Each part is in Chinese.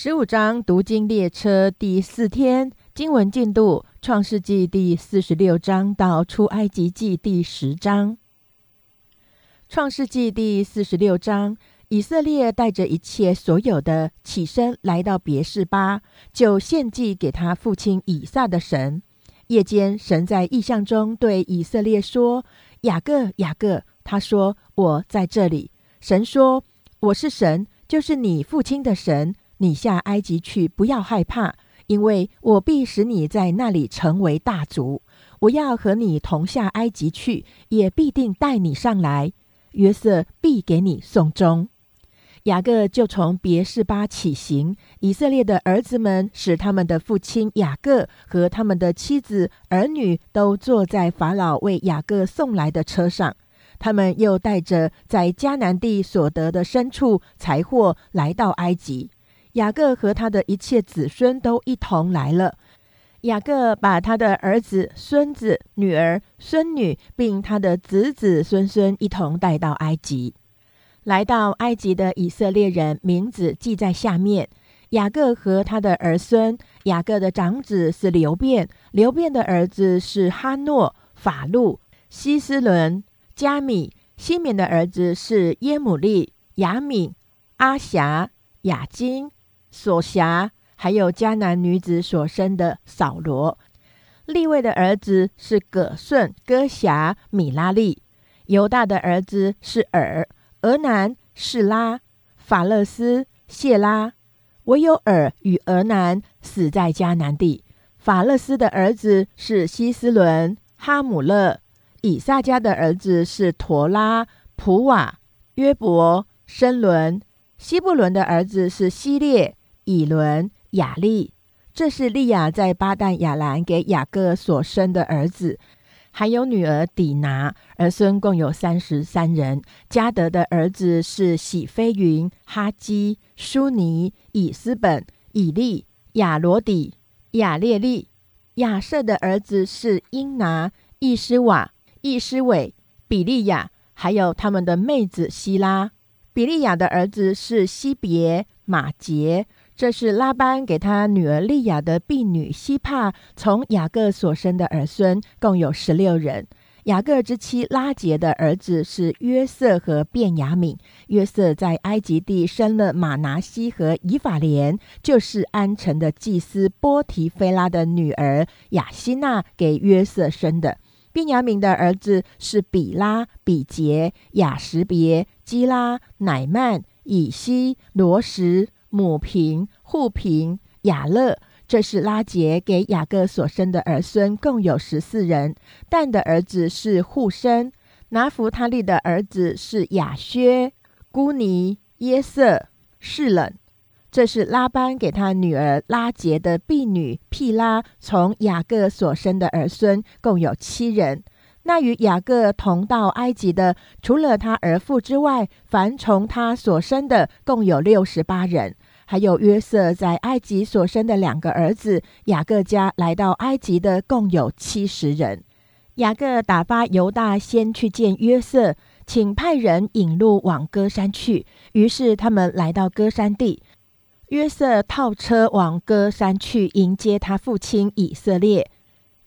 十五章读经列车第四天经文进度：创世纪第四十六章到出埃及记第十章。创世纪第四十六章，以色列带着一切所有的起身来到别是巴，就献祭给他父亲以撒的神。夜间，神在异象中对以色列说：“雅各，雅各。”他说：“我在这里。”神说：“我是神，就是你父亲的神。”你下埃及去，不要害怕，因为我必使你在那里成为大族。我要和你同下埃及去，也必定带你上来。约瑟必给你送终。雅各就从别是巴起行，以色列的儿子们使他们的父亲雅各和他们的妻子儿女都坐在法老为雅各送来的车上。他们又带着在迦南地所得的牲畜财货来到埃及。雅各和他的一切子孙都一同来了。雅各把他的儿子、孙子、女儿、孙女，并他的子子孙孙一同带到埃及。来到埃及的以色列人名字记在下面。雅各和他的儿孙：雅各的长子是流变，流变的儿子是哈诺、法路、西斯伦、加米；西缅的儿子是耶姆利、雅敏、阿霞、雅金。所辖还有迦南女子所生的扫罗，利位的儿子是葛顺、哥辖、米拉利；犹大的儿子是尔、俄南、士拉、法勒斯、谢拉。唯有尔与俄南死在迦南地。法勒斯的儿子是希斯伦、哈姆勒；以撒家的儿子是陀拉、普瓦、约伯、申伦；希布伦的儿子是希列。以伦、雅利，这是利亚在巴旦亚兰给雅各所生的儿子，还有女儿底拿，儿孙共有三十三人。加德的儿子是喜飞云、哈基、舒尼、以斯本、以利、亚罗底、亚列利。亚瑟的儿子是英拿、易斯瓦、易斯伟、比利亚，还有他们的妹子希拉。比利亚的儿子是西别、马杰。这是拉班给他女儿利亚的婢女希帕从雅各所生的儿孙，共有十六人。雅各之妻拉杰的儿子是约瑟和便雅敏。约瑟在埃及地生了马拿西和以法莲，就是安城的祭司波提菲拉的女儿雅西娜给约瑟生的。便雅敏的儿子是比拉、比杰、雅什别、基拉、乃曼、以西、罗什。母平、户平、雅乐，这是拉杰给雅各所生的儿孙，共有十四人。但的儿子是户生，拿弗他利的儿子是雅薛、姑尼、耶瑟、士冷。这是拉班给他女儿拉杰的婢女毗拉从雅各所生的儿孙，共有七人。那与雅各同到埃及的，除了他儿父之外，凡从他所生的，共有六十八人。还有约瑟在埃及所生的两个儿子，雅各家来到埃及的，共有七十人。雅各打发犹大先去见约瑟，请派人引路往歌山去。于是他们来到歌山地，约瑟套车往歌山去迎接他父亲以色列。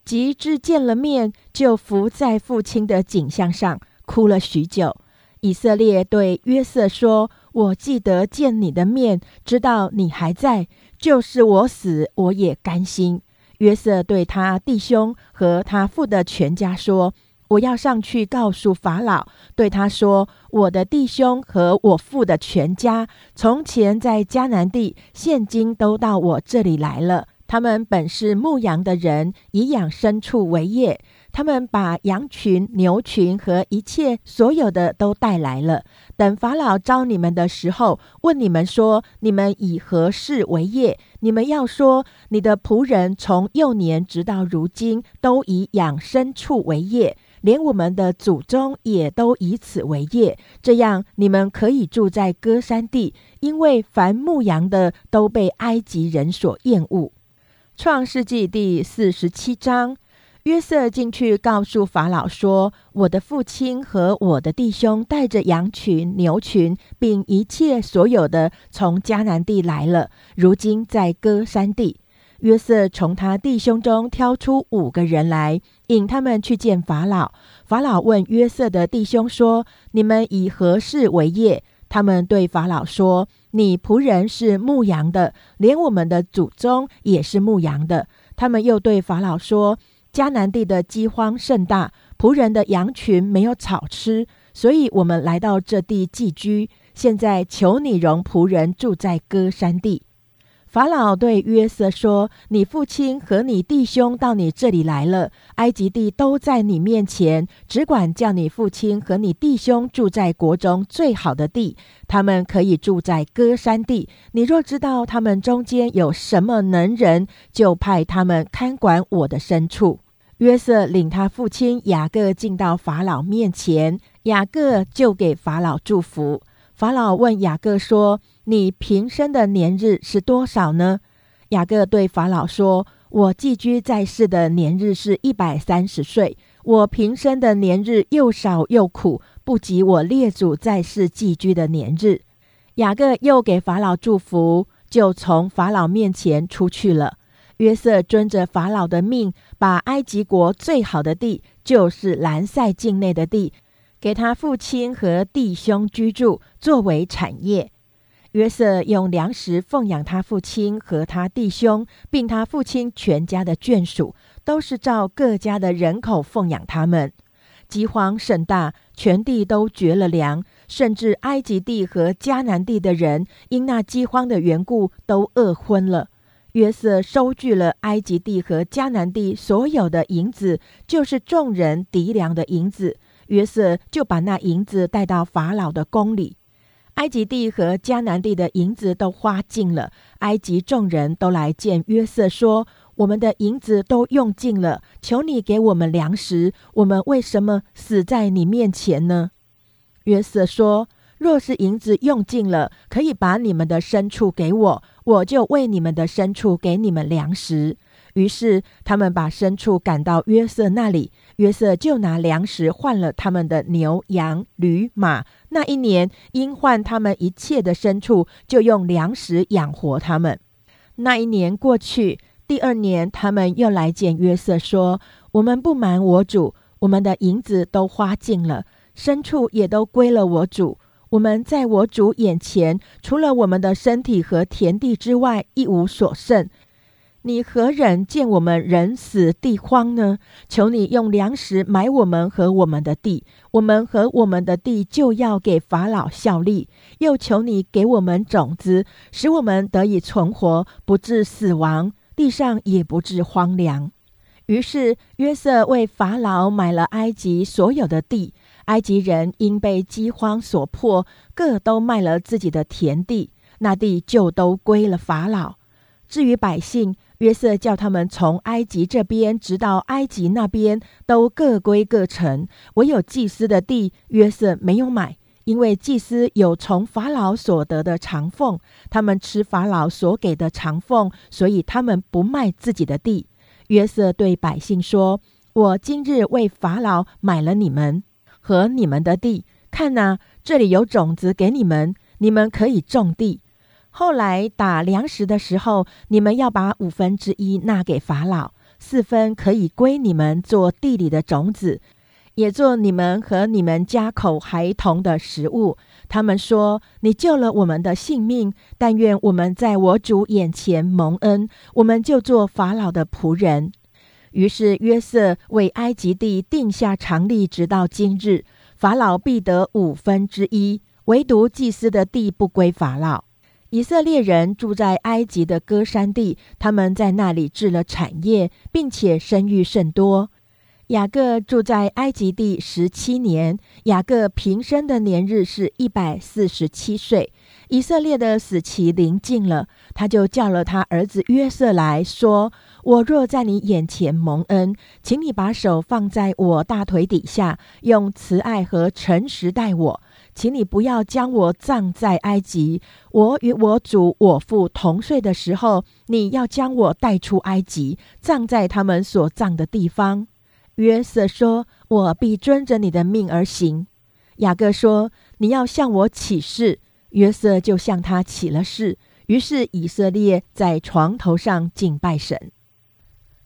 及至见了面，就伏在父亲的颈项上，哭了许久。以色列对约瑟说：“我记得见你的面，知道你还在，就是我死，我也甘心。”约瑟对他弟兄和他父的全家说：“我要上去告诉法老，对他说：我的弟兄和我父的全家，从前在迦南地，现今都到我这里来了。”他们本是牧羊的人，以养牲畜为业。他们把羊群、牛群和一切所有的都带来了。等法老招你们的时候，问你们说：“你们以何事为业？”你们要说：“你的仆人从幼年直到如今，都以养牲畜为业，连我们的祖宗也都以此为业。这样，你们可以住在歌山地，因为凡牧羊的都被埃及人所厌恶。创世纪第四十七章，约瑟进去告诉法老说：“我的父亲和我的弟兄带着羊群、牛群，并一切所有的，从迦南地来了，如今在歌山地。”约瑟从他弟兄中挑出五个人来，引他们去见法老。法老问约瑟的弟兄说：“你们以何事为业？”他们对法老说：“你仆人是牧羊的，连我们的祖宗也是牧羊的。”他们又对法老说。迦南地的饥荒甚大，仆人的羊群没有草吃，所以我们来到这地寄居。现在求你容仆人住在歌山地。法老对约瑟说：“你父亲和你弟兄到你这里来了，埃及地都在你面前，只管叫你父亲和你弟兄住在国中最好的地，他们可以住在歌山地。你若知道他们中间有什么能人，就派他们看管我的牲畜。”约瑟领他父亲雅各进到法老面前，雅各就给法老祝福。法老问雅各说：“你平生的年日是多少呢？”雅各对法老说：“我寄居在世的年日是一百三十岁。我平生的年日又少又苦，不及我列祖在世寄居的年日。”雅各又给法老祝福，就从法老面前出去了。约瑟遵着法老的命，把埃及国最好的地，就是兰塞境内的地，给他父亲和弟兄居住，作为产业。约瑟用粮食奉养他父亲和他弟兄，并他父亲全家的眷属，都是照各家的人口奉养他们。饥荒甚大，全地都绝了粮，甚至埃及地和迦南地的人，因那饥荒的缘故，都饿昏了。约瑟收据了埃及地和迦南地所有的银子，就是众人敌粮的银子。约瑟就把那银子带到法老的宫里。埃及地和迦南地的银子都花尽了。埃及众人都来见约瑟，说：“我们的银子都用尽了，求你给我们粮食。我们为什么死在你面前呢？”约瑟说。若是银子用尽了，可以把你们的牲畜给我，我就为你们的牲畜给你们粮食。于是他们把牲畜赶到约瑟那里，约瑟就拿粮食换了他们的牛羊驴马。那一年因换他们一切的牲畜，就用粮食养活他们。那一年过去，第二年他们又来见约瑟，说：“我们不瞒我主，我们的银子都花尽了，牲畜也都归了我主。”我们在我主眼前，除了我们的身体和田地之外，一无所剩。你何忍见我们人死地荒呢？求你用粮食买我们和我们的地，我们和我们的地就要给法老效力。又求你给我们种子，使我们得以存活，不致死亡，地上也不致荒凉。于是约瑟为法老买了埃及所有的地。埃及人因被饥荒所迫，各都卖了自己的田地，那地就都归了法老。至于百姓，约瑟叫他们从埃及这边直到埃及那边，都各归各城。唯有祭司的地，约瑟没有买，因为祭司有从法老所得的长俸，他们吃法老所给的长俸，所以他们不卖自己的地。约瑟对百姓说：“我今日为法老买了你们。”和你们的地，看呐，这里有种子给你们，你们可以种地。后来打粮食的时候，你们要把五分之一纳给法老，四分可以归你们做地里的种子，也做你们和你们家口孩童的食物。他们说：“你救了我们的性命，但愿我们在我主眼前蒙恩，我们就做法老的仆人。”于是约瑟为埃及地定下常例，直到今日，法老必得五分之一，唯独祭司的地不归法老。以色列人住在埃及的歌山地，他们在那里置了产业，并且生育甚多。雅各住在埃及地十七年，雅各平生的年日是一百四十七岁。以色列的死期临近了，他就叫了他儿子约瑟来说：“我若在你眼前蒙恩，请你把手放在我大腿底下，用慈爱和诚实待我。请你不要将我葬在埃及。我与我主我父同睡的时候，你要将我带出埃及，葬在他们所葬的地方。”约瑟说：“我必遵着你的命而行。”雅各说：“你要向我起誓。”约瑟就向他起了誓。于是以色列在床头上敬拜神。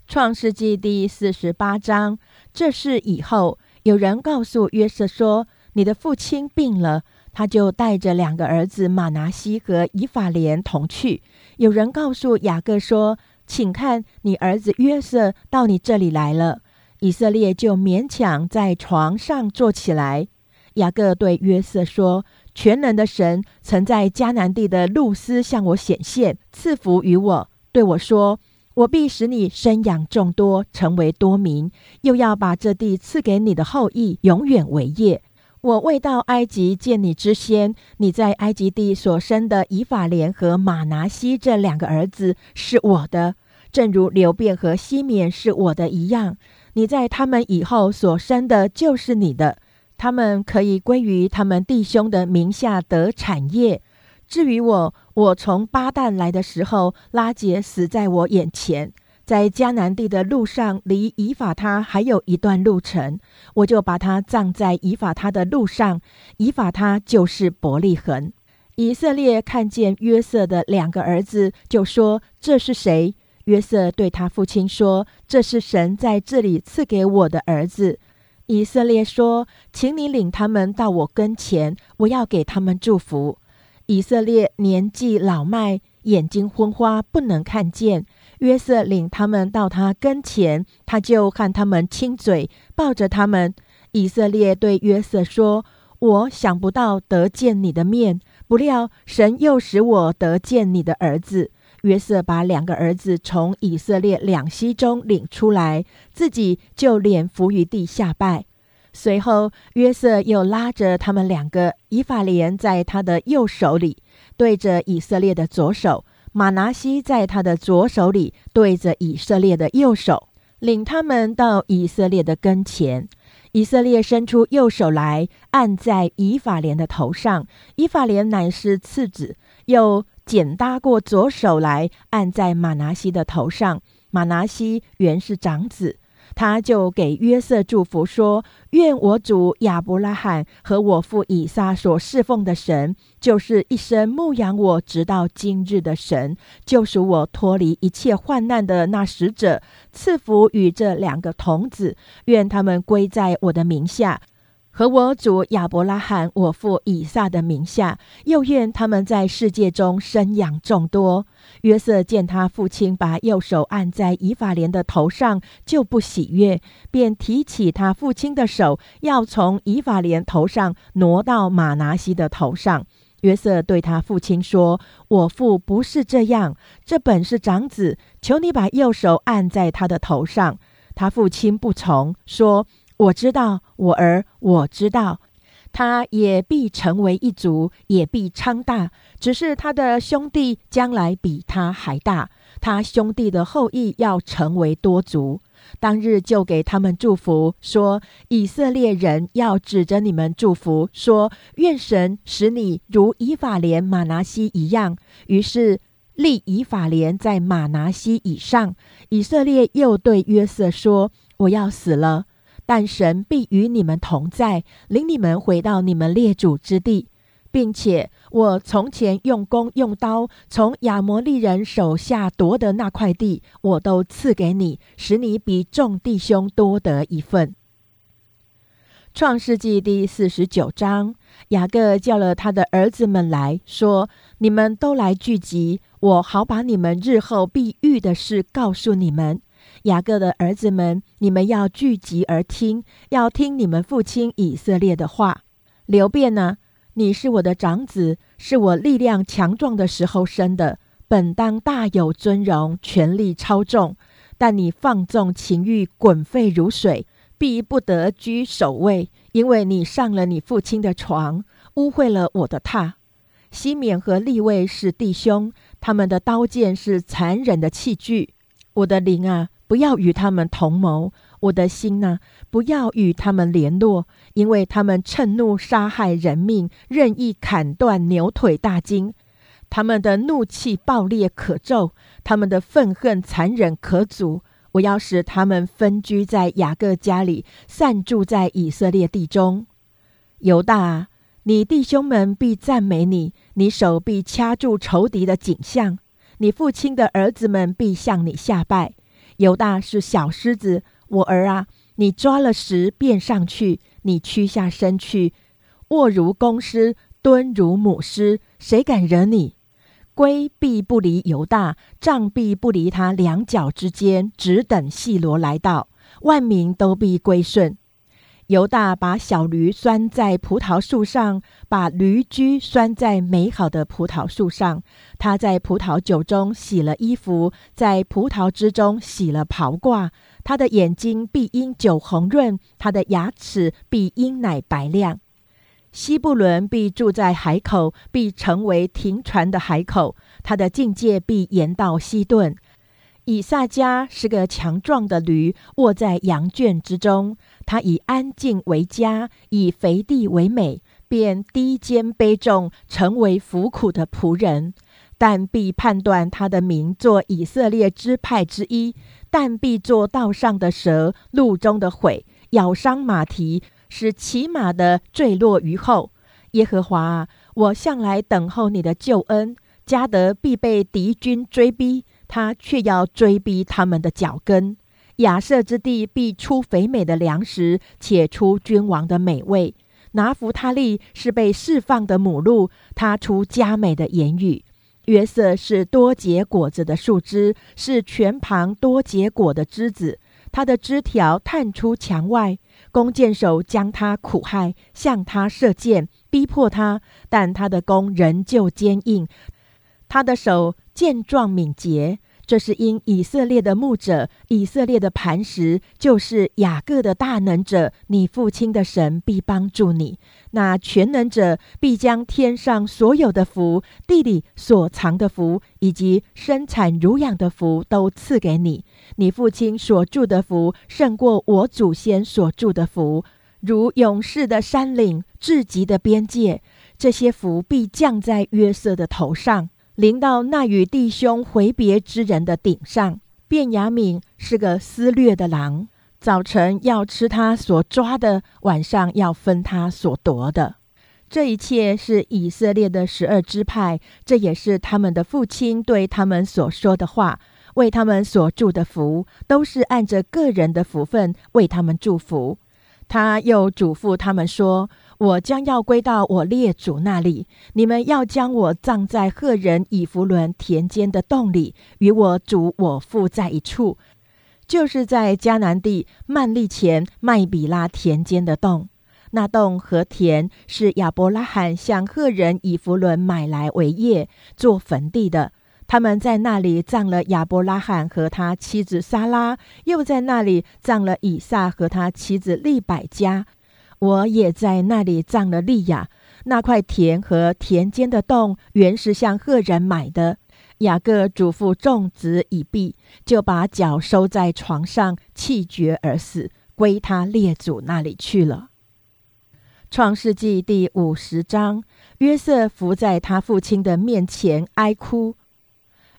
创世纪第四十八章，这事以后，有人告诉约瑟说：“你的父亲病了。”他就带着两个儿子马拿西和以法莲同去。有人告诉雅各说：“请看，你儿子约瑟到你这里来了。”以色列就勉强在床上坐起来。雅各对约瑟说：“全能的神曾在迦南地的路斯向我显现，赐福于我，对我说。”我必使你生养众多，成为多民，又要把这地赐给你的后裔，永远为业。我未到埃及见你之先，你在埃及地所生的以法莲和马拿西这两个儿子是我的，正如流便和西缅是我的一样。你在他们以后所生的，就是你的，他们可以归于他们弟兄的名下得产业。至于我，我从巴旦来的时候，拉杰死在我眼前，在迦南地的路上，离以法他还有一段路程，我就把他葬在以法他的路上。以法他就是伯利恒。以色列看见约瑟的两个儿子，就说：“这是谁？”约瑟对他父亲说：“这是神在这里赐给我的儿子。”以色列说：“请你领他们到我跟前，我要给他们祝福。”以色列年纪老迈，眼睛昏花，不能看见。约瑟领他们到他跟前，他就看他们亲嘴，抱着他们。以色列对约瑟说：“我想不到得见你的面，不料神又使我得见你的儿子。”约瑟把两个儿子从以色列两膝中领出来，自己就脸伏于地下拜。随后，约瑟又拉着他们两个，以法莲在他的右手里，对着以色列的左手；马拿西在他的左手里，对着以色列的右手，领他们到以色列的跟前。以色列伸出右手来，按在以法莲的头上。以法莲乃是次子，又剪搭过左手来，按在马拿西的头上。马拿西原是长子。他就给约瑟祝福说：“愿我主亚伯拉罕和我父以撒所侍奉的神，就是一生牧养我直到今日的神，救赎我脱离一切患难的那使者，赐福与这两个童子，愿他们归在我的名下。”和我主亚伯拉罕、我父以撒的名下，又愿他们在世界中生养众多。约瑟见他父亲把右手按在以法莲的头上，就不喜悦，便提起他父亲的手，要从以法莲头上挪到马拿西的头上。约瑟对他父亲说：“我父不是这样，这本是长子，求你把右手按在他的头上。”他父亲不从，说。我知道我儿，我知道他也必成为一族，也必昌大。只是他的兄弟将来比他还大，他兄弟的后裔要成为多族。当日就给他们祝福，说：以色列人要指着你们祝福，说：愿神使你如以法莲、马拿西一样。于是立以法莲在马拿西以上。以色列又对约瑟说：我要死了。但神必与你们同在，领你们回到你们列祖之地，并且我从前用弓用刀从亚摩利人手下夺得那块地，我都赐给你，使你比众弟兄多得一份。创世纪第四十九章，雅各叫了他的儿子们来说：“你们都来聚集，我好把你们日后必遇的事告诉你们。”雅各的儿子们，你们要聚集而听，要听你们父亲以色列的话。刘辩呢？你是我的长子，是我力量强壮的时候生的，本当大有尊荣，权力超重。但你放纵情欲，滚沸如水，必不得居首位，因为你上了你父亲的床，污秽了我的榻。西缅和利位是弟兄，他们的刀剑是残忍的器具。我的灵啊！不要与他们同谋；我的心呢，不要与他们联络，因为他们趁怒杀害人命，任意砍断牛腿大筋。他们的怒气暴烈可咒，他们的愤恨残忍可阻。我要使他们分居在雅各家里，散住在以色列地中。犹大，你弟兄们必赞美你，你手必掐住仇敌的颈项，你父亲的儿子们必向你下拜。犹大是小狮子，我儿啊，你抓了石便上去，你屈下身去，卧如公狮，蹲如母狮，谁敢惹你？龟必不离犹大，杖必不离他两脚之间，只等细罗来到，万民都必归顺。犹大把小驴拴在葡萄树上，把驴驹拴在美好的葡萄树上。他在葡萄酒中洗了衣服，在葡萄之中洗了袍褂。他的眼睛必因酒红润，他的牙齿必因奶白亮。西布伦必住在海口，必成为停船的海口。他的境界必延到西顿。以撒家是个强壮的驴，卧在羊圈之中。他以安静为家，以肥地为美，便低肩背重，成为服苦的仆人。但必判断他的名做以色列支派之一。但必做道上的蛇，路中的悔，咬伤马蹄。使骑马的坠落于后，耶和华，我向来等候你的救恩。加德必被敌军追逼，他却要追逼他们的脚跟。亚瑟之地必出肥美的粮食，且出君王的美味。拿弗他利是被释放的母鹿，他出佳美的言语。约瑟是多结果子的树枝，是全旁多结果的枝子。他的枝条探出墙外，弓箭手将他苦害，向他射箭，逼迫他，但他的弓仍旧坚硬，他的手健壮敏捷。这是因以色列的牧者，以色列的磐石，就是雅各的大能者，你父亲的神必帮助你。那全能者必将天上所有的福、地里所藏的福，以及生产乳养的福都赐给你。你父亲所住的福，胜过我祖先所住的福，如勇士的山岭、至极的边界。这些福必降在约瑟的头上。临到那与弟兄回别之人的顶上，便雅敏是个撕裂的狼，早晨要吃他所抓的，晚上要分他所夺的。这一切是以色列的十二支派，这也是他们的父亲对他们所说的话，为他们所祝的福，都是按着个人的福分为他们祝福。他又嘱咐他们说。我将要归到我列祖那里，你们要将我葬在赫人以弗伦田间的洞里，与我主我父在一处，就是在迦南地曼利前麦比拉田间的洞。那洞和田是亚伯拉罕向赫人以弗伦买来为业做坟地的。他们在那里葬了亚伯拉罕和他妻子撒拉，又在那里葬了以撒和他妻子利百加。我也在那里葬了利亚。那块田和田间的洞原是向赫人买的。雅各嘱咐众子已毕，就把脚收在床上，气绝而死，归他列祖那里去了。创世纪第五十章，约瑟伏在他父亲的面前哀哭，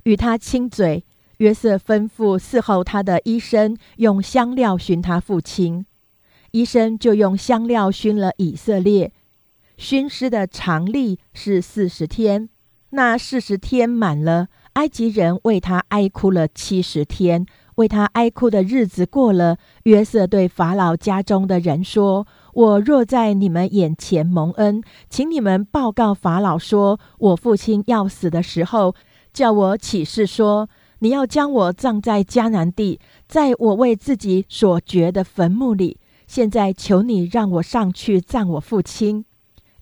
与他亲嘴。约瑟吩咐伺候他的医生用香料熏他父亲。医生就用香料熏了以色列，熏尸的长例是四十天。那四十天满了，埃及人为他哀哭了七十天。为他哀哭的日子过了，约瑟对法老家中的人说：“我若在你们眼前蒙恩，请你们报告法老说，我父亲要死的时候，叫我起誓说，你要将我葬在迦南地，在我为自己所掘的坟墓里。”现在求你让我上去葬我父亲，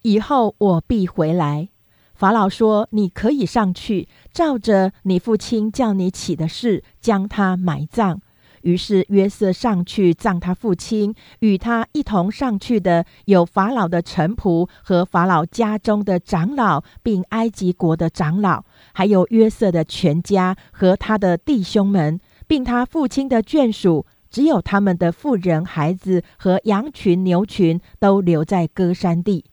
以后我必回来。法老说：“你可以上去，照着你父亲叫你起的事，将他埋葬。”于是约瑟上去葬他父亲，与他一同上去的有法老的臣仆和法老家中的长老，并埃及国的长老，还有约瑟的全家和他的弟兄们。并他父亲的眷属，只有他们的妇人、孩子和羊群、牛群都留在歌山地。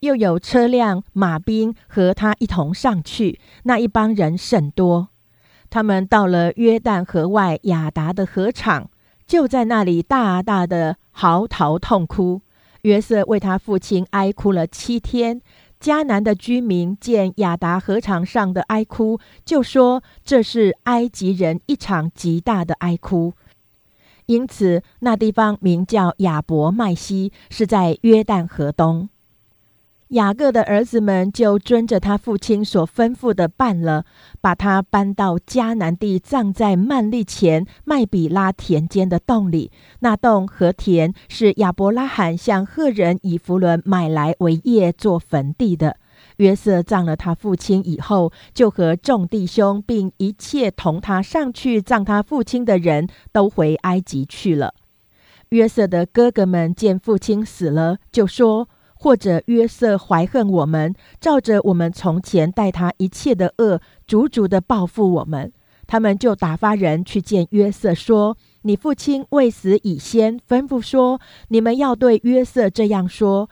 又有车辆、马兵和他一同上去，那一帮人甚多。他们到了约旦河外雅达的河场，就在那里大大的嚎啕痛哭。约瑟为他父亲哀哭了七天。迦南的居民见雅达河场上的哀哭，就说这是埃及人一场极大的哀哭。因此，那地方名叫亚伯麦西，是在约旦河东。雅各的儿子们就遵着他父亲所吩咐的办了，把他搬到迦南地，葬在曼利前麦比拉田间的洞里。那洞和田是亚伯拉罕向赫人以弗伦买来为业做坟地的。约瑟葬了他父亲以后，就和众弟兄并一切同他上去葬他父亲的人都回埃及去了。约瑟的哥哥们见父亲死了，就说。或者约瑟怀恨我们，照着我们从前待他一切的恶，足足的报复我们。他们就打发人去见约瑟，说：“你父亲未死以先，吩咐说，你们要对约瑟这样说：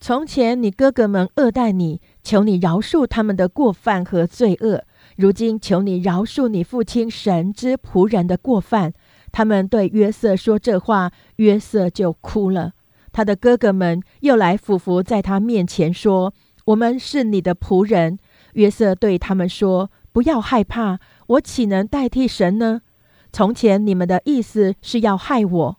从前你哥哥们恶待你，求你饶恕他们的过犯和罪恶。如今求你饶恕你父亲神之仆人的过犯。”他们对约瑟说这话，约瑟就哭了。他的哥哥们又来俯伏在他面前说：“我们是你的仆人。”约瑟对他们说：“不要害怕，我岂能代替神呢？从前你们的意思是要害我，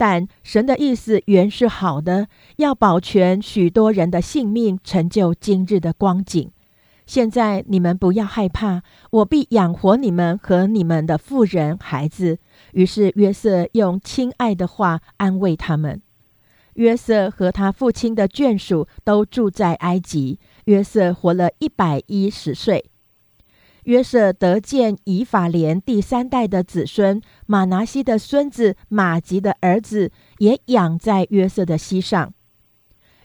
但神的意思原是好的，要保全许多人的性命，成就今日的光景。现在你们不要害怕，我必养活你们和你们的妇人孩子。”于是约瑟用亲爱的话安慰他们。约瑟和他父亲的眷属都住在埃及。约瑟活了一百一十岁。约瑟得见以法莲第三代的子孙马拿西的孙子马吉的儿子，也养在约瑟的膝上。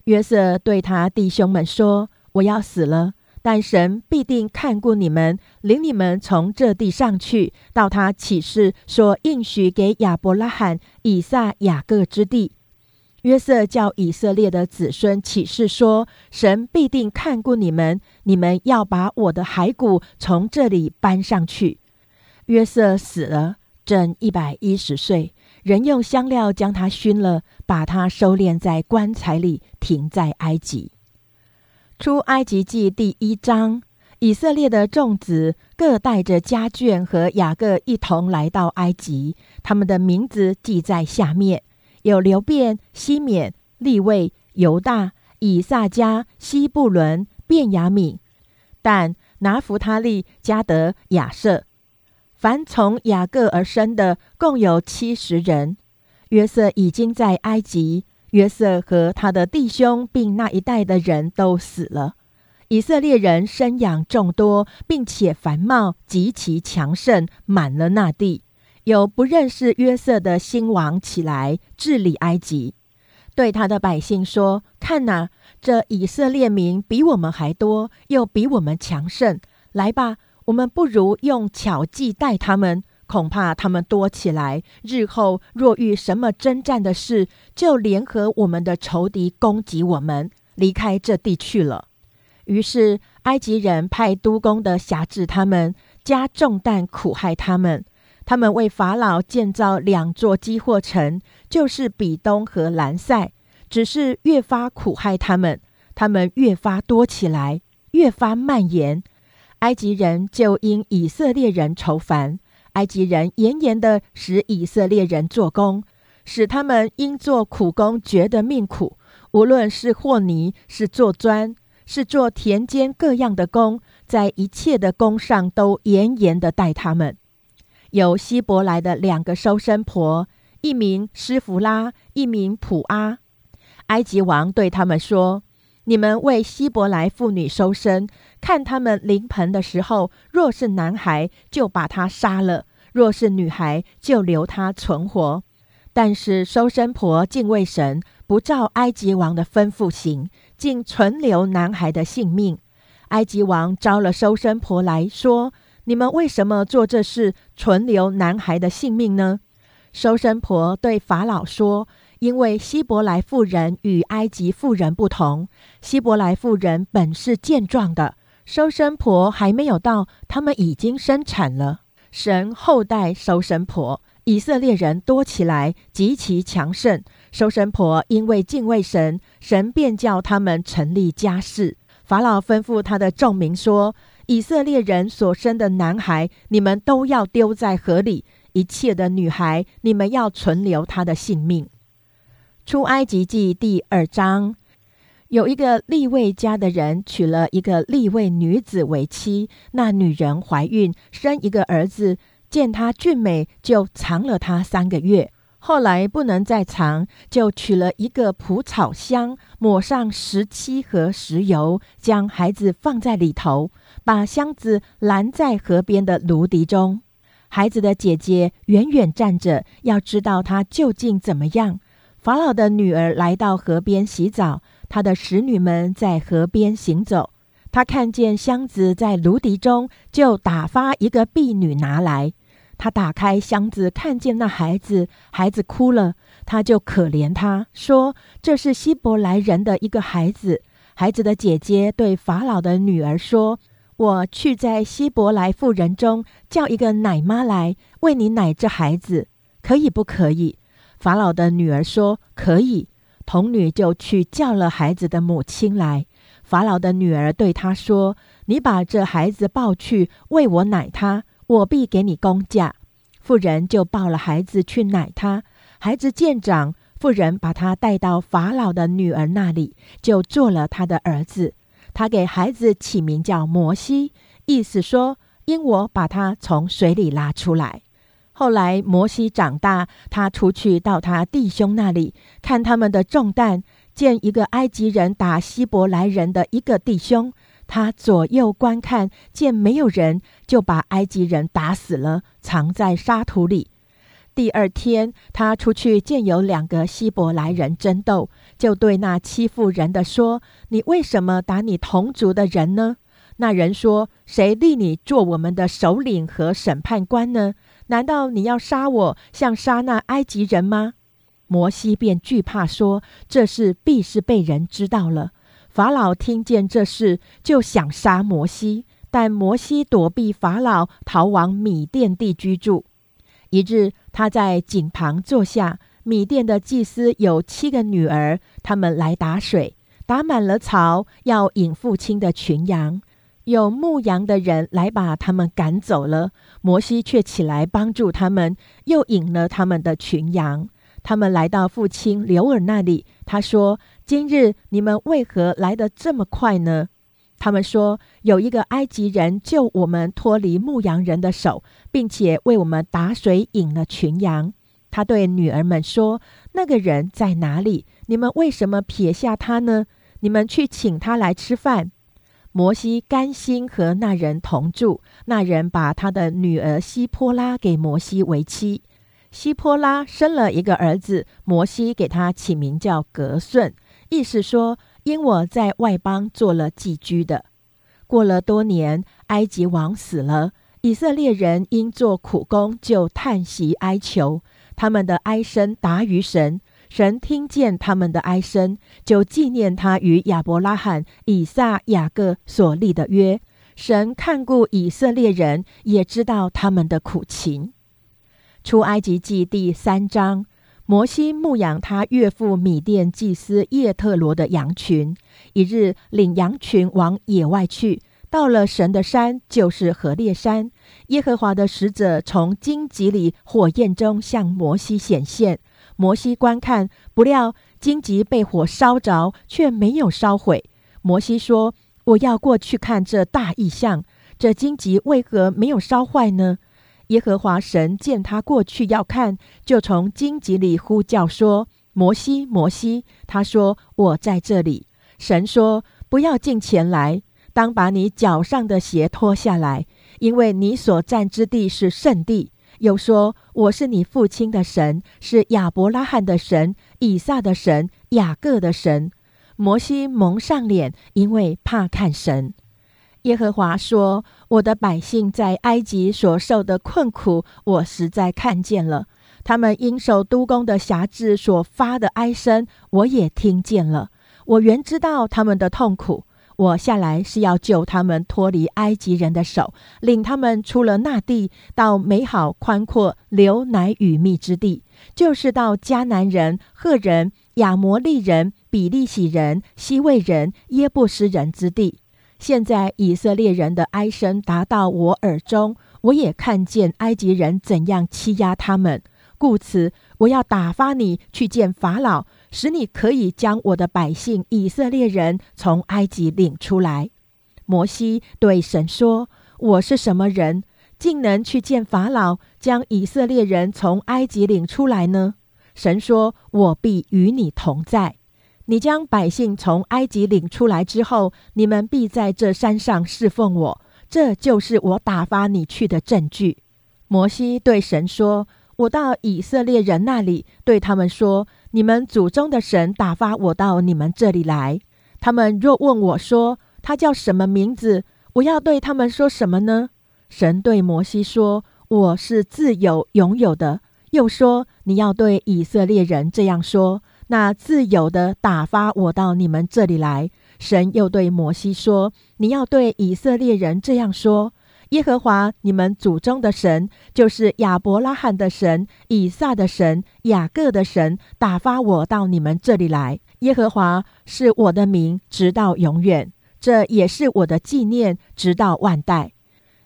约瑟对他弟兄们说：“我要死了，但神必定看顾你们，领你们从这地上去，到他启示说应许给亚伯拉罕、以撒、雅各之地。”约瑟叫以色列的子孙起誓说：“神必定看顾你们，你们要把我的骸骨从这里搬上去。”约瑟死了，正一百一十岁。人用香料将他熏了，把他收敛在棺材里，停在埃及。出埃及记第一章，以色列的众子各带着家眷和雅各一同来到埃及，他们的名字记在下面。有流变、西缅、利位、犹大、以撒迦、西布伦、便雅敏，但拿弗他利、加德、亚瑟，凡从雅各而生的，共有七十人。约瑟已经在埃及，约瑟和他的弟兄并那一代的人都死了。以色列人生养众多，并且繁茂极其强盛，满了那地。有不认识约瑟的新王起来治理埃及，对他的百姓说：“看哪，这以色列民比我们还多，又比我们强盛。来吧，我们不如用巧计待他们，恐怕他们多起来，日后若遇什么征战的事，就联合我们的仇敌攻击我们，离开这地去了。”于是埃及人派督工的辖制他们，加重担苦害他们。他们为法老建造两座基货城，就是比东和兰塞，只是越发苦害他们，他们越发多起来，越发蔓延。埃及人就因以色列人愁烦，埃及人严严的使以色列人做工，使他们因做苦工觉得命苦。无论是和泥，是做砖，是做田间各样的工，在一切的工上都严严的待他们。有希伯来的两个收生婆，一名施弗拉，一名普阿。埃及王对他们说：“你们为希伯来妇女收生，看他们临盆的时候，若是男孩，就把他杀了；若是女孩，就留他存活。但是收生婆敬畏神，不照埃及王的吩咐行，竟存留男孩的性命。埃及王招了收生婆来说。”你们为什么做这事，存留男孩的性命呢？收生婆对法老说：“因为希伯来妇人与埃及妇人不同，希伯来妇人本是健壮的，收生婆还没有到，他们已经生产了。神后代收生婆，以色列人多起来，极其强盛。收生婆因为敬畏神，神便叫他们成立家室。法老吩咐他的众民说：以色列人所生的男孩，你们都要丢在河里。”一切的女孩，你们要存留她的性命。出埃及记第二章，有一个立位家的人娶了一个立位女子为妻，那女人怀孕生一个儿子，见她俊美，就藏了她三个月。后来不能再藏，就取了一个蒲草箱，抹上石漆和石油，将孩子放在里头，把箱子拦在河边的芦荻中。孩子的姐姐远远站着，要知道他究竟怎么样。法老的女儿来到河边洗澡，她的使女们在河边行走。她看见箱子在芦荻中，就打发一个婢女拿来。他打开箱子，看见那孩子，孩子哭了，他就可怜他，说：“这是希伯来人的一个孩子。”孩子的姐姐对法老的女儿说。我去在希伯来妇人中叫一个奶妈来为你奶这孩子，可以不可以？法老的女儿说可以。童女就去叫了孩子的母亲来。法老的女儿对他说：“你把这孩子抱去为我奶他，我必给你工价。”妇人就抱了孩子去奶他。孩子见长，妇人把他带到法老的女儿那里，就做了他的儿子。他给孩子起名叫摩西，意思说因我把他从水里拉出来。后来摩西长大，他出去到他弟兄那里看他们的重担，见一个埃及人打希伯来人的一个弟兄，他左右观看，见没有人，就把埃及人打死了，藏在沙土里。第二天，他出去见有两个希伯来人争斗，就对那欺负人的说：“你为什么打你同族的人呢？”那人说：“谁立你做我们的首领和审判官呢？难道你要杀我，像杀那埃及人吗？”摩西便惧怕，说：“这事必是被人知道了。”法老听见这事，就想杀摩西，但摩西躲避法老，逃往米甸地居住。一日，他在井旁坐下。米店的祭司有七个女儿，他们来打水，打满了槽，要引父亲的群羊。有牧羊的人来把他们赶走了。摩西却起来帮助他们，又引了他们的群羊。他们来到父亲刘尔那里，他说：“今日你们为何来得这么快呢？”他们说：“有一个埃及人救我们脱离牧羊人的手，并且为我们打水引了群羊。”他对女儿们说：“那个人在哪里？你们为什么撇下他呢？你们去请他来吃饭。”摩西甘心和那人同住。那人把他的女儿希波拉给摩西为妻。希波拉生了一个儿子，摩西给他起名叫格顺，意思说。因我在外邦做了寄居的，过了多年，埃及王死了，以色列人因做苦工，就叹息哀求，他们的哀声达于神，神听见他们的哀声，就纪念他与亚伯拉罕、以撒、雅各所立的约。神看顾以色列人，也知道他们的苦情。出埃及记第三章。摩西牧养他岳父米甸祭司叶特罗的羊群。一日，领羊群往野外去，到了神的山，就是何烈山。耶和华的使者从荆棘里火焰中向摩西显现。摩西观看，不料荆棘被火烧着，却没有烧毁。摩西说：“我要过去看这大异象，这荆棘为何没有烧坏呢？”耶和华神见他过去要看，就从荆棘里呼叫说：“摩西，摩西。”他说：“我在这里。”神说：“不要进前来，当把你脚上的鞋脱下来，因为你所站之地是圣地。”又说：“我是你父亲的神，是亚伯拉罕的神、以撒的神、雅各的神。”摩西蒙上脸，因为怕看神。耶和华说：“我的百姓在埃及所受的困苦，我实在看见了；他们因受督工的辖制所发的哀声，我也听见了。我原知道他们的痛苦。我下来是要救他们脱离埃及人的手，领他们出了那地，到美好宽阔、流奶与蜜之地，就是到迦南人、赫人、亚摩利人、比利洗人、西魏人、耶布斯人之地。”现在以色列人的哀声达到我耳中，我也看见埃及人怎样欺压他们，故此我要打发你去见法老，使你可以将我的百姓以色列人从埃及领出来。摩西对神说：“我是什么人，竟能去见法老，将以色列人从埃及领出来呢？”神说：“我必与你同在。”你将百姓从埃及领出来之后，你们必在这山上侍奉我，这就是我打发你去的证据。摩西对神说：“我到以色列人那里，对他们说：你们祖宗的神打发我到你们这里来。他们若问我说他叫什么名字，我要对他们说什么呢？”神对摩西说：“我是自有永有的。”又说：“你要对以色列人这样说。”那自由的打发我到你们这里来。神又对摩西说：“你要对以色列人这样说：耶和华你们祖宗的神，就是亚伯拉罕的神、以撒的神、雅各的神，打发我到你们这里来。耶和华是我的名，直到永远；这也是我的纪念，直到万代。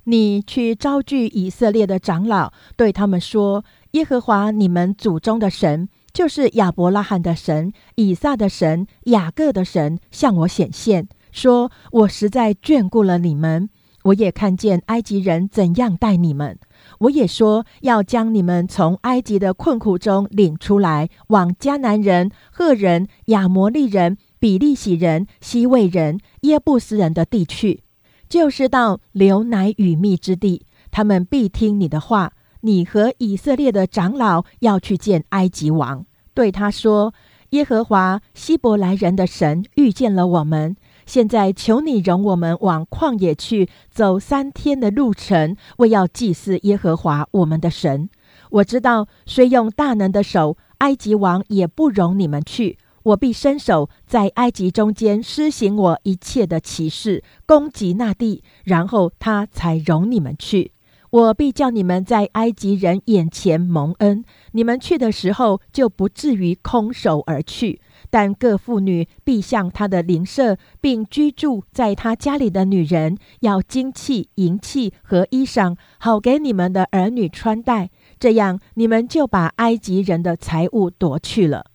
你去招聚以色列的长老，对他们说：耶和华你们祖宗的神。”就是亚伯拉罕的神、以撒的神、雅各的神向我显现，说：“我实在眷顾了你们。我也看见埃及人怎样待你们。我也说要将你们从埃及的困苦中领出来，往迦南人、赫人、亚摩利人、比利洗人、西魏人、耶布斯人的地去，就是到流奶与蜜之地。他们必听你的话。”你和以色列的长老要去见埃及王，对他说：“耶和华希伯来人的神遇见了我们，现在求你容我们往旷野去，走三天的路程，为要祭祀耶和华我们的神。我知道，虽用大能的手，埃及王也不容你们去。我必伸手在埃及中间施行我一切的奇事，攻击那地，然后他才容你们去。”我必叫你们在埃及人眼前蒙恩，你们去的时候就不至于空手而去。但各妇女必向他的邻舍，并居住在他家里的女人，要金器、银器和衣裳，好给你们的儿女穿戴。这样，你们就把埃及人的财物夺去了。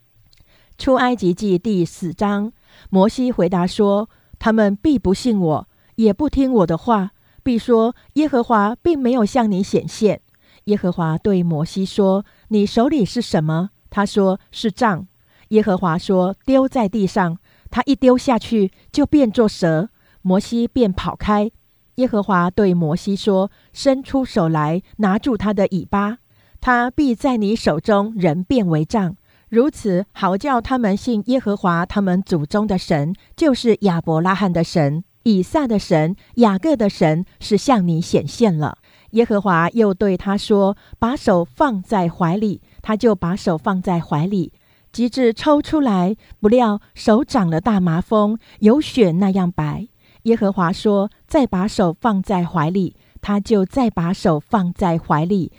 出埃及记第四章，摩西回答说：“他们必不信我，也不听我的话。”必说：“耶和华并没有向你显现。”耶和华对摩西说：“你手里是什么？”他说：“是杖。”耶和华说：“丢在地上。”他一丢下去，就变作蛇。摩西便跑开。耶和华对摩西说：“伸出手来，拿住他的尾巴，他必在你手中人变为杖。如此，好叫他们信耶和华他们祖宗的神，就是亚伯拉罕的神。”以撒的神、雅各的神是向你显现了。耶和华又对他说：“把手放在怀里。”他就把手放在怀里，及至抽出来，不料手长了大麻风，有血那样白。耶和华说：“再把手放在怀里。”他就再把手放在怀里，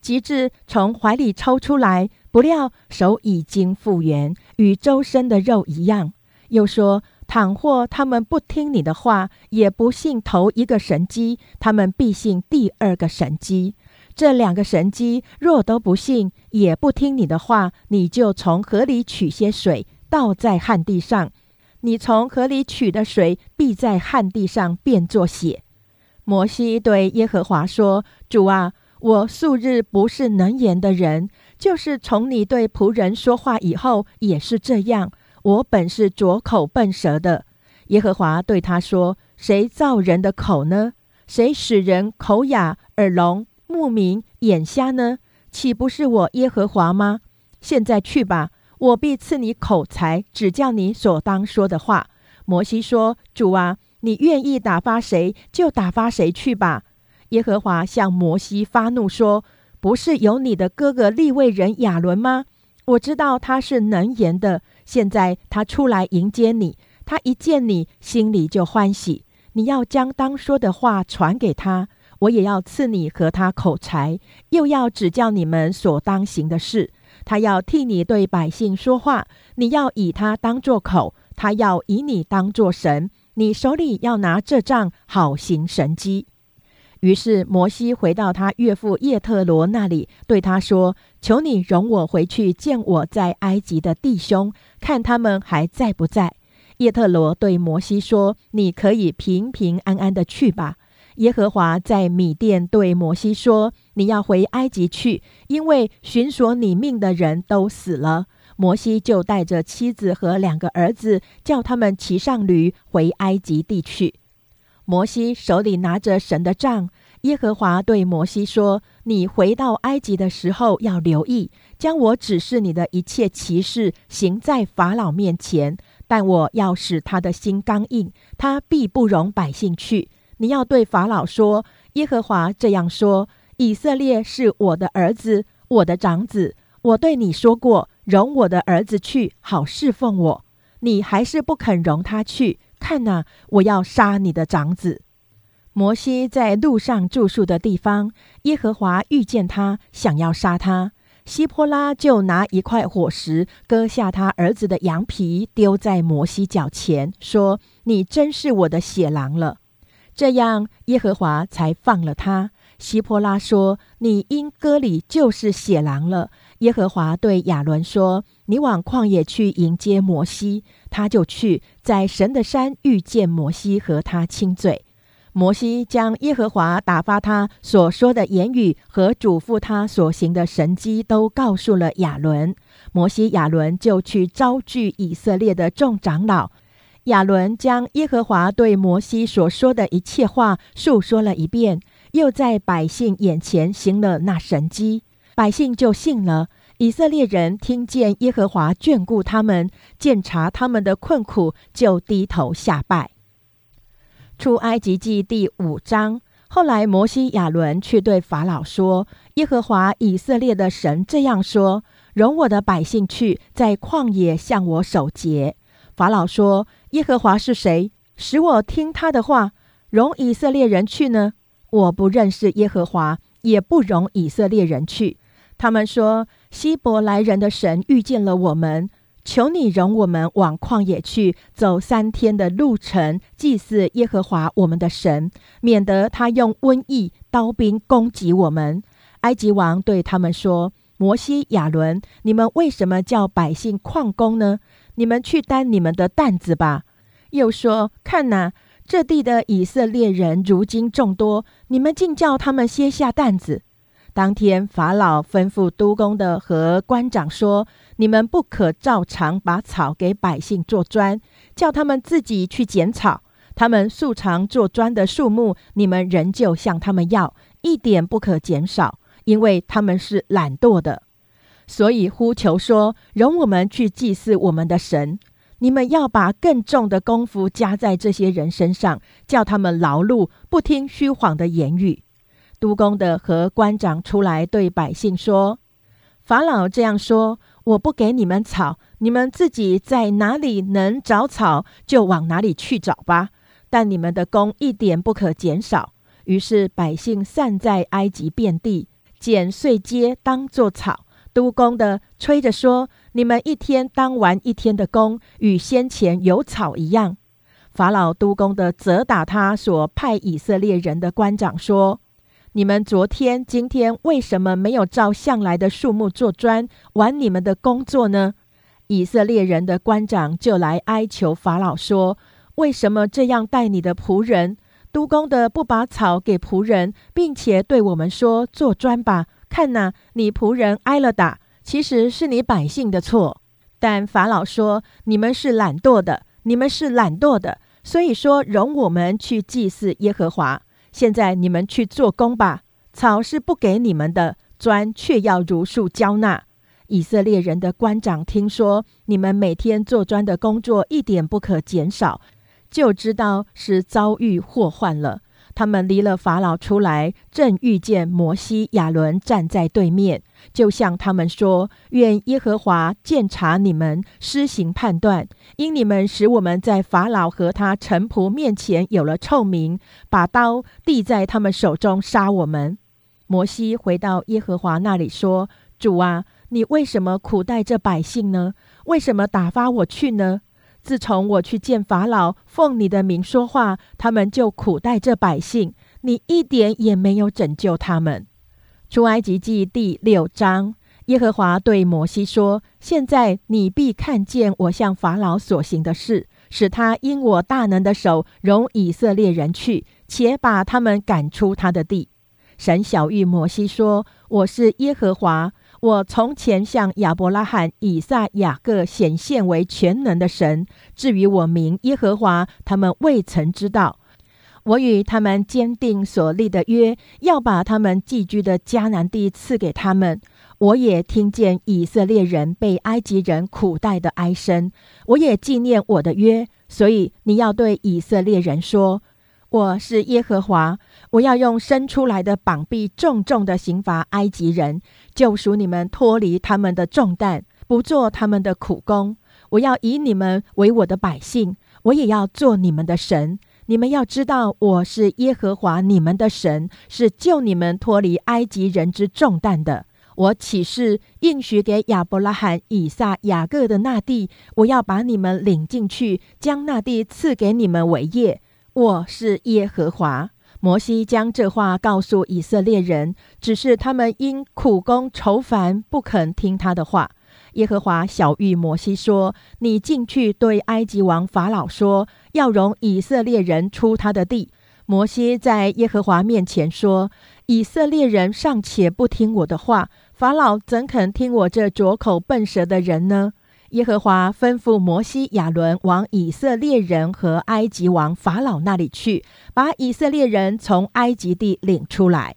及至从怀里抽出来，不料手已经复原，与周身的肉一样。又说。倘或他们不听你的话，也不信头一个神机，他们必信第二个神机。这两个神机若都不信，也不听你的话，你就从河里取些水，倒在旱地上。你从河里取的水，必在旱地上变作血。摩西对耶和华说：“主啊，我素日不是能言的人，就是从你对仆人说话以后，也是这样。”我本是拙口笨舌的，耶和华对他说：“谁造人的口呢？谁使人口哑、耳聋、目明、眼瞎呢？岂不是我耶和华吗？现在去吧，我必赐你口才，只叫你所当说的话。”摩西说：“主啊，你愿意打发谁就打发谁去吧。”耶和华向摩西发怒说：“不是有你的哥哥利未人亚伦吗？我知道他是能言的。现在他出来迎接你，他一见你，心里就欢喜。你要将当说的话传给他，我也要赐你和他口才，又要指教你们所当行的事。他要替你对百姓说话，你要以他当作口，他要以你当作神。你手里要拿这杖，好行神迹。”于是摩西回到他岳父叶特罗那里，对他说：“求你容我回去见我在埃及的弟兄，看他们还在不在。”叶特罗对摩西说：“你可以平平安安的去吧。”耶和华在米甸对摩西说：“你要回埃及去，因为寻索你命的人都死了。”摩西就带着妻子和两个儿子，叫他们骑上驴回埃及地去。摩西手里拿着神的杖，耶和华对摩西说：“你回到埃及的时候要留意，将我指示你的一切奇事行在法老面前。但我要使他的心刚硬，他必不容百姓去。你要对法老说：耶和华这样说：以色列是我的儿子，我的长子。我对你说过，容我的儿子去，好侍奉我。你还是不肯容他去。”看呐，我要杀你的长子。摩西在路上住宿的地方，耶和华遇见他，想要杀他。希波拉就拿一块火石割下他儿子的羊皮，丢在摩西脚前，说：“你真是我的血狼了。”这样，耶和华才放了他。希波拉说：“你因割礼就是血狼了。”耶和华对亚伦说：“你往旷野去迎接摩西。”他就去，在神的山遇见摩西，和他亲嘴。摩西将耶和华打发他所说的言语和嘱咐他所行的神迹都告诉了亚伦。摩西、亚伦就去招聚以色列的众长老。亚伦将耶和华对摩西所说的一切话述说了一遍，又在百姓眼前行了那神迹，百姓就信了。以色列人听见耶和华眷顾他们，鉴察他们的困苦，就低头下拜。出埃及记第五章。后来摩西、亚伦去对法老说：“耶和华以色列的神这样说：容我的百姓去，在旷野向我守节。”法老说：“耶和华是谁？使我听他的话，容以色列人去呢？我不认识耶和华，也不容以色列人去。”他们说。希伯来人的神遇见了我们，求你容我们往旷野去，走三天的路程，祭祀耶和华我们的神，免得他用瘟疫、刀兵攻击我们。埃及王对他们说：“摩西、亚伦，你们为什么叫百姓旷工呢？你们去担你们的担子吧。”又说：“看哪，这地的以色列人如今众多，你们竟叫他们歇下担子。”当天，法老吩咐督工的和官长说：“你们不可照常把草给百姓做砖，叫他们自己去捡草。他们素常做砖的数目，你们仍旧向他们要，一点不可减少，因为他们是懒惰的。所以呼求说：容我们去祭祀我们的神。你们要把更重的功夫加在这些人身上，叫他们劳碌，不听虚谎的言语。”督工的和官长出来对百姓说：“法老这样说，我不给你们草，你们自己在哪里能找草，就往哪里去找吧。但你们的工一点不可减少。”于是百姓散在埃及遍地，捡碎秸当作草。督工的吹着说：“你们一天当完一天的工，与先前有草一样。”法老督工的责打他所派以色列人的官长说。你们昨天、今天为什么没有照向来的数目做砖，完你们的工作呢？以色列人的官长就来哀求法老说：“为什么这样待你的仆人？督工的不把草给仆人，并且对我们说做砖吧？看呐，你仆人挨了打，其实是你百姓的错。但法老说：你们是懒惰的，你们是懒惰的，所以说容我们去祭祀耶和华。”现在你们去做工吧，草是不给你们的，砖却要如数交纳。以色列人的官长听说你们每天做砖的工作一点不可减少，就知道是遭遇祸患了。他们离了法老出来，正遇见摩西、亚伦站在对面，就向他们说：“愿耶和华鉴察你们，施行判断，因你们使我们在法老和他臣仆面前有了臭名，把刀递在他们手中杀我们。”摩西回到耶和华那里说：“主啊，你为什么苦待这百姓呢？为什么打发我去呢？”自从我去见法老，奉你的名说话，他们就苦待这百姓，你一点也没有拯救他们。出埃及记第六章，耶和华对摩西说：“现在你必看见我向法老所行的事，使他因我大能的手容以色列人去，且把他们赶出他的地。”神小谕摩西说：“我是耶和华。”我从前向亚伯拉罕、以撒、雅各显现为全能的神。至于我名耶和华，他们未曾知道。我与他们坚定所立的约，要把他们寄居的迦南地赐给他们。我也听见以色列人被埃及人苦待的哀声，我也纪念我的约。所以你要对以色列人说。我是耶和华，我要用伸出来的膀臂重重的刑罚埃及人，救赎你们脱离他们的重担，不做他们的苦工。我要以你们为我的百姓，我也要做你们的神。你们要知道，我是耶和华你们的神，是救你们脱离埃及人之重担的。我起誓应许给亚伯拉罕、以撒、雅各的那地，我要把你们领进去，将那地赐给你们为业。我是耶和华。摩西将这话告诉以色列人，只是他们因苦工愁烦，不肯听他的话。耶和华小谕摩西说：“你进去对埃及王法老说，要容以色列人出他的地。”摩西在耶和华面前说：“以色列人尚且不听我的话，法老怎肯听我这拙口笨舌的人呢？”耶和华吩咐摩西、亚伦往以色列人和埃及王法老那里去，把以色列人从埃及地领出来。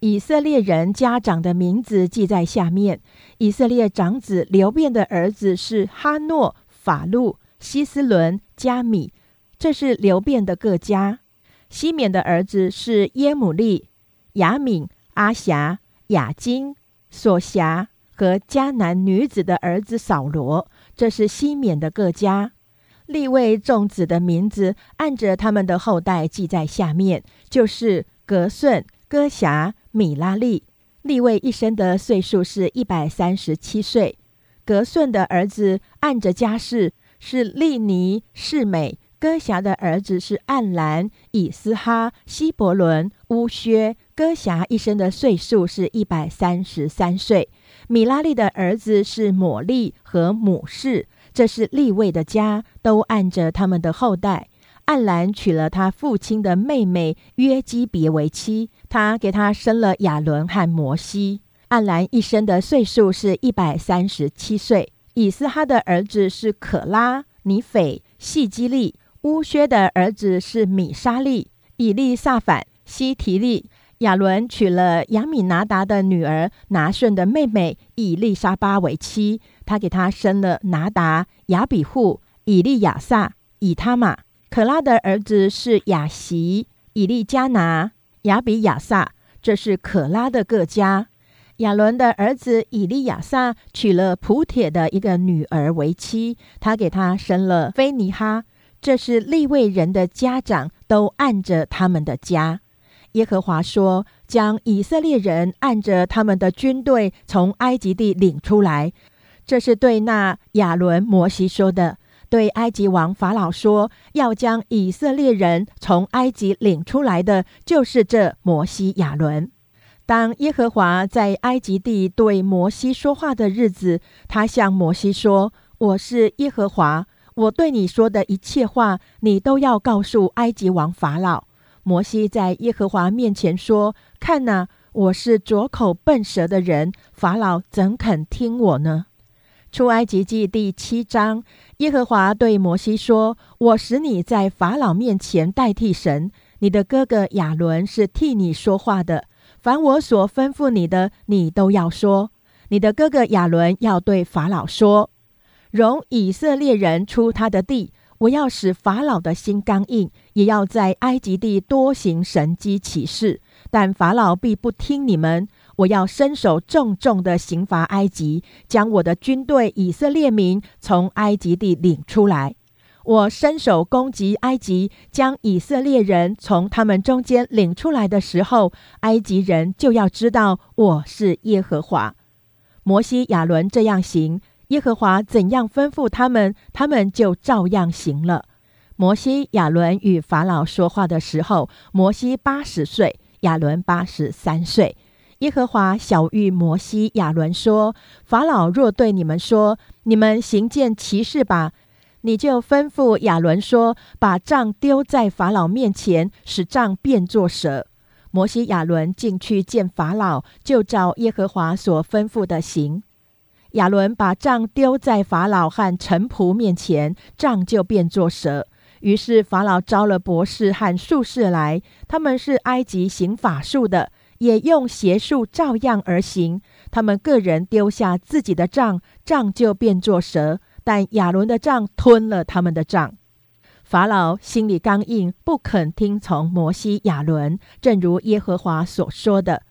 以色列人家长的名字记在下面：以色列长子流变的儿子是哈诺、法路、希斯伦、加米，这是流变的各家；西缅的儿子是耶姆利、雅敏、阿霞、雅金、索辖。和迦南女子的儿子扫罗，这是西缅的各家。立位众子的名字按着他们的后代记在下面，就是格顺、哥辖、米拉利。立位一生的岁数是一百三十七岁。格顺的儿子按着家世是利尼、世美。哥辖的儿子是暗兰、以斯哈、希伯伦、乌薛。哥辖一生的岁数是一百三十三岁。米拉利的儿子是抹利和母氏，这是利位的家，都按着他们的后代。暗兰娶了他父亲的妹妹约基别为妻，他给他生了亚伦和摩西。暗兰一生的岁数是一百三十七岁。以斯哈的儿子是可拉、尼斐、细基利。乌薛的儿子是米沙利、以利萨反、西提利。亚伦娶了亚米拿达的女儿拿顺的妹妹以利沙巴为妻，他给她生了拿达、亚比户、以利亚撒、以他玛。可拉的儿子是亚席、以利加拿、亚比亚撒，这是可拉的各家。亚伦的儿子以利亚撒娶了普铁的一个女儿为妻，他给她生了菲尼哈。这是立位人的家长都按着他们的家。耶和华说：“将以色列人按着他们的军队从埃及地领出来。”这是对那亚伦、摩西说的。对埃及王法老说：“要将以色列人从埃及领出来的，就是这摩西、亚伦。”当耶和华在埃及地对摩西说话的日子，他向摩西说：“我是耶和华。”我对你说的一切话，你都要告诉埃及王法老。摩西在耶和华面前说：“看哪，我是拙口笨舌的人，法老怎肯听我呢？”出埃及记第七章，耶和华对摩西说：“我使你在法老面前代替神，你的哥哥亚伦是替你说话的。凡我所吩咐你的，你都要说。你的哥哥亚伦要对法老说。”容以色列人出他的地，我要使法老的心刚硬，也要在埃及地多行神机启示，但法老必不听你们。我要伸手重重的刑罚埃及，将我的军队以色列民从埃及地领出来。我伸手攻击埃及，将以色列人从他们中间领出来的时候，埃及人就要知道我是耶和华。摩西、亚伦这样行。耶和华怎样吩咐他们，他们就照样行了。摩西、亚伦与法老说话的时候，摩西八十岁，亚伦八十三岁。耶和华小谕摩西、亚伦说：“法老若对你们说，你们行件奇事吧，你就吩咐亚伦说，把杖丢在法老面前，使杖变作蛇。”摩西、亚伦进去见法老，就照耶和华所吩咐的行。亚伦把杖丢在法老和臣仆面前，杖就变作蛇。于是法老招了博士和术士来，他们是埃及行法术的，也用邪术照样而行。他们个人丢下自己的杖，杖就变作蛇。但亚伦的杖吞了他们的杖。法老心里刚硬，不肯听从摩西、亚伦，正如耶和华所说的。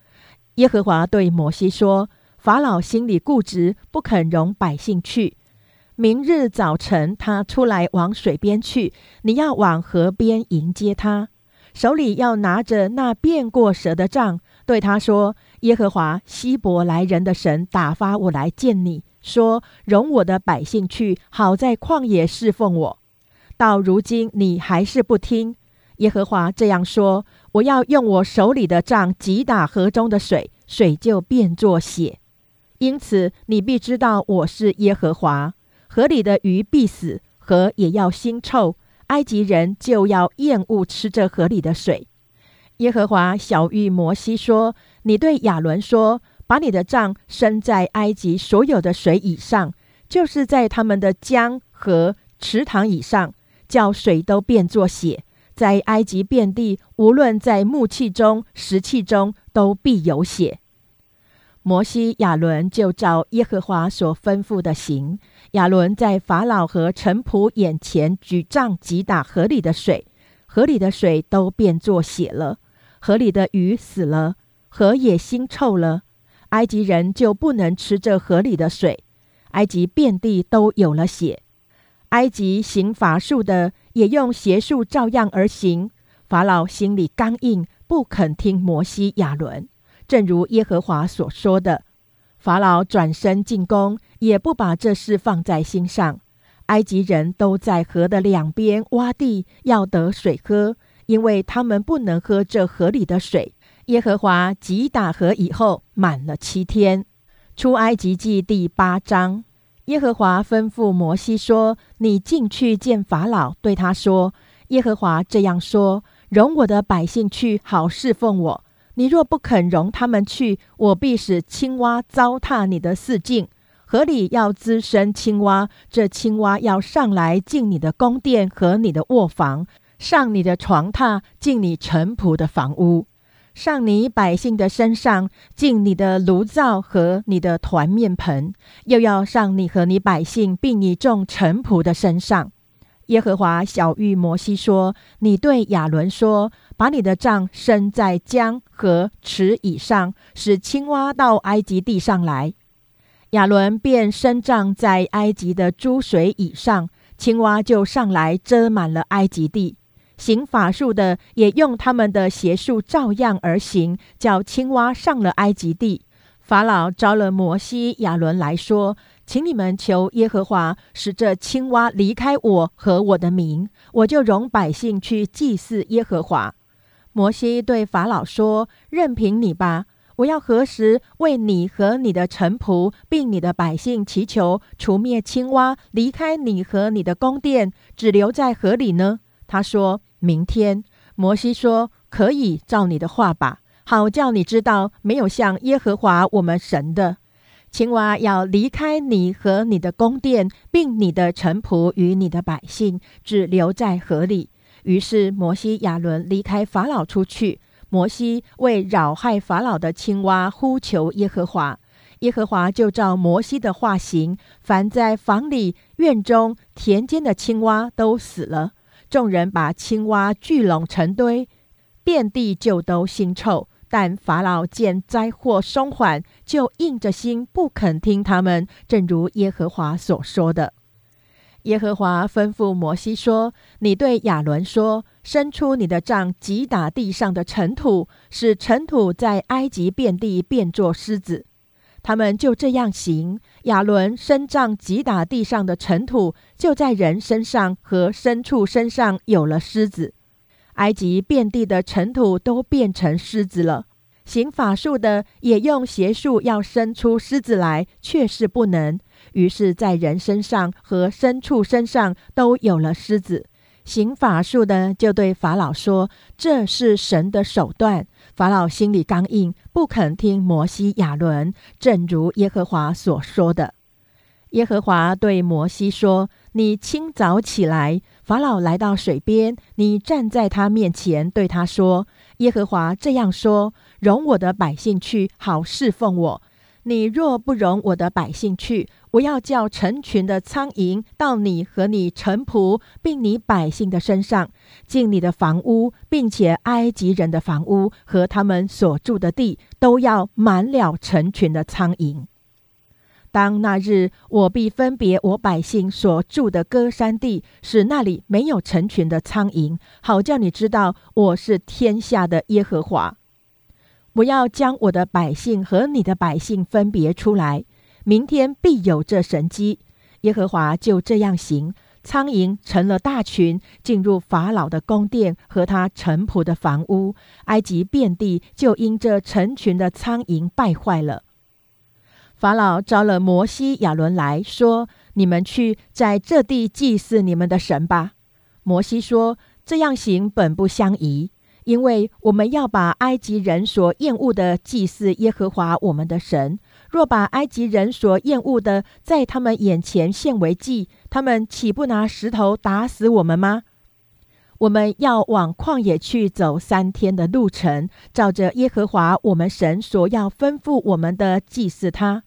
耶和华对摩西说。法老心里固执，不肯容百姓去。明日早晨，他出来往水边去，你要往河边迎接他，手里要拿着那变过蛇的杖，对他说：“耶和华希伯来人的神打发我来见你，说容我的百姓去，好在旷野侍奉我。到如今你还是不听。耶和华这样说：我要用我手里的杖击打河中的水，水就变作血。”因此，你必知道我是耶和华。河里的鱼必死，河也要腥臭，埃及人就要厌恶吃这河里的水。耶和华小谕摩西说：“你对亚伦说，把你的杖伸在埃及所有的水以上，就是在他们的江河池塘以上，叫水都变作血，在埃及遍地，无论在木器中、石器中，都必有血。”摩西、亚伦就照耶和华所吩咐的行。亚伦在法老和臣仆眼前举杖击打河里的水，河里的水都变作血了，河里的鱼死了，河也腥臭了。埃及人就不能吃这河里的水，埃及遍地都有了血。埃及行法术的也用邪术照样而行。法老心里刚硬，不肯听摩西、亚伦。正如耶和华所说的，法老转身进宫，也不把这事放在心上。埃及人都在河的两边挖地，要得水喝，因为他们不能喝这河里的水。耶和华击打河以后，满了七天。出埃及记第八章，耶和华吩咐摩西说：“你进去见法老，对他说：耶和华这样说：容我的百姓去，好侍奉我。”你若不肯容他们去，我必使青蛙糟蹋你的四境。河里要滋生青蛙，这青蛙要上来进你的宫殿和你的卧房，上你的床榻，进你臣仆的房屋，上你百姓的身上，进你的炉灶和你的团面盆，又要上你和你百姓并你众臣仆的身上。耶和华小谕摩西说：“你对亚伦说，把你的杖伸在江河池以上，使青蛙到埃及地上来。亚伦便伸杖在埃及的诸水以上，青蛙就上来遮满了埃及地。行法术的也用他们的邪术照样而行，叫青蛙上了埃及地。法老招了摩西、亚伦来说。”请你们求耶和华使这青蛙离开我和我的民，我就容百姓去祭祀耶和华。摩西对法老说：“任凭你吧，我要何时为你和你的臣仆并你的百姓祈求，除灭青蛙，离开你和你的宫殿，只留在河里呢？”他说明天。摩西说：“可以照你的话吧，好叫你知道没有像耶和华我们神的。”青蛙要离开你和你的宫殿，并你的臣仆与你的百姓，只留在河里。于是摩西、亚伦离开法老出去。摩西为扰害法老的青蛙呼求耶和华，耶和华就照摩西的话行，凡在房里、院中、田间的青蛙都死了。众人把青蛙聚拢成堆，遍地就都腥臭。但法老见灾祸松缓，就硬着心不肯听他们，正如耶和华所说的。耶和华吩咐摩西说：“你对亚伦说，伸出你的杖，击打地上的尘土，使尘土在埃及遍地变作狮子。”他们就这样行。亚伦伸杖击打地上的尘土，就在人身上和牲畜身上有了狮子。埃及遍地的尘土都变成狮子了。行法术的也用邪术要生出狮子来，却是不能。于是，在人身上和牲畜身上都有了狮子。行法术的就对法老说：“这是神的手段。”法老心里刚硬，不肯听摩西、亚伦，正如耶和华所说的。耶和华对摩西说：“你清早起来，法老来到水边，你站在他面前，对他说：‘耶和华这样说：容我的百姓去，好侍奉我。’”你若不容我的百姓去，我要叫成群的苍蝇到你和你臣仆，并你百姓的身上，进你的房屋，并且埃及人的房屋和他们所住的地，都要满了成群的苍蝇。当那日，我必分别我百姓所住的歌山地，使那里没有成群的苍蝇，好叫你知道我是天下的耶和华。我要将我的百姓和你的百姓分别出来，明天必有这神机。耶和华就这样行，苍蝇成了大群，进入法老的宫殿和他臣仆的房屋，埃及遍地就因这成群的苍蝇败坏了。法老招了摩西、亚伦来说：“你们去在这地祭祀你们的神吧。”摩西说：“这样行本不相宜。”因为我们要把埃及人所厌恶的祭祀耶和华我们的神，若把埃及人所厌恶的在他们眼前献为祭，他们岂不拿石头打死我们吗？我们要往旷野去走三天的路程，照着耶和华我们神所要吩咐我们的祭祀他。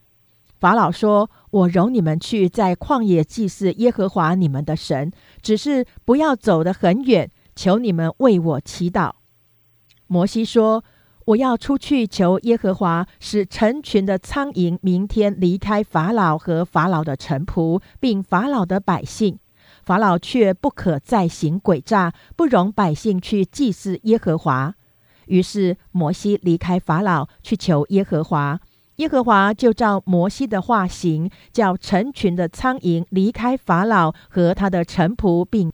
法老说：“我容你们去在旷野祭祀耶和华你们的神，只是不要走得很远，求你们为我祈祷。”摩西说：“我要出去求耶和华，使成群的苍蝇明天离开法老和法老的臣仆，并法老的百姓。法老却不可再行诡诈，不容百姓去祭祀耶和华。”于是摩西离开法老去求耶和华，耶和华就照摩西的话行，叫成群的苍蝇离开法老和他的臣仆，并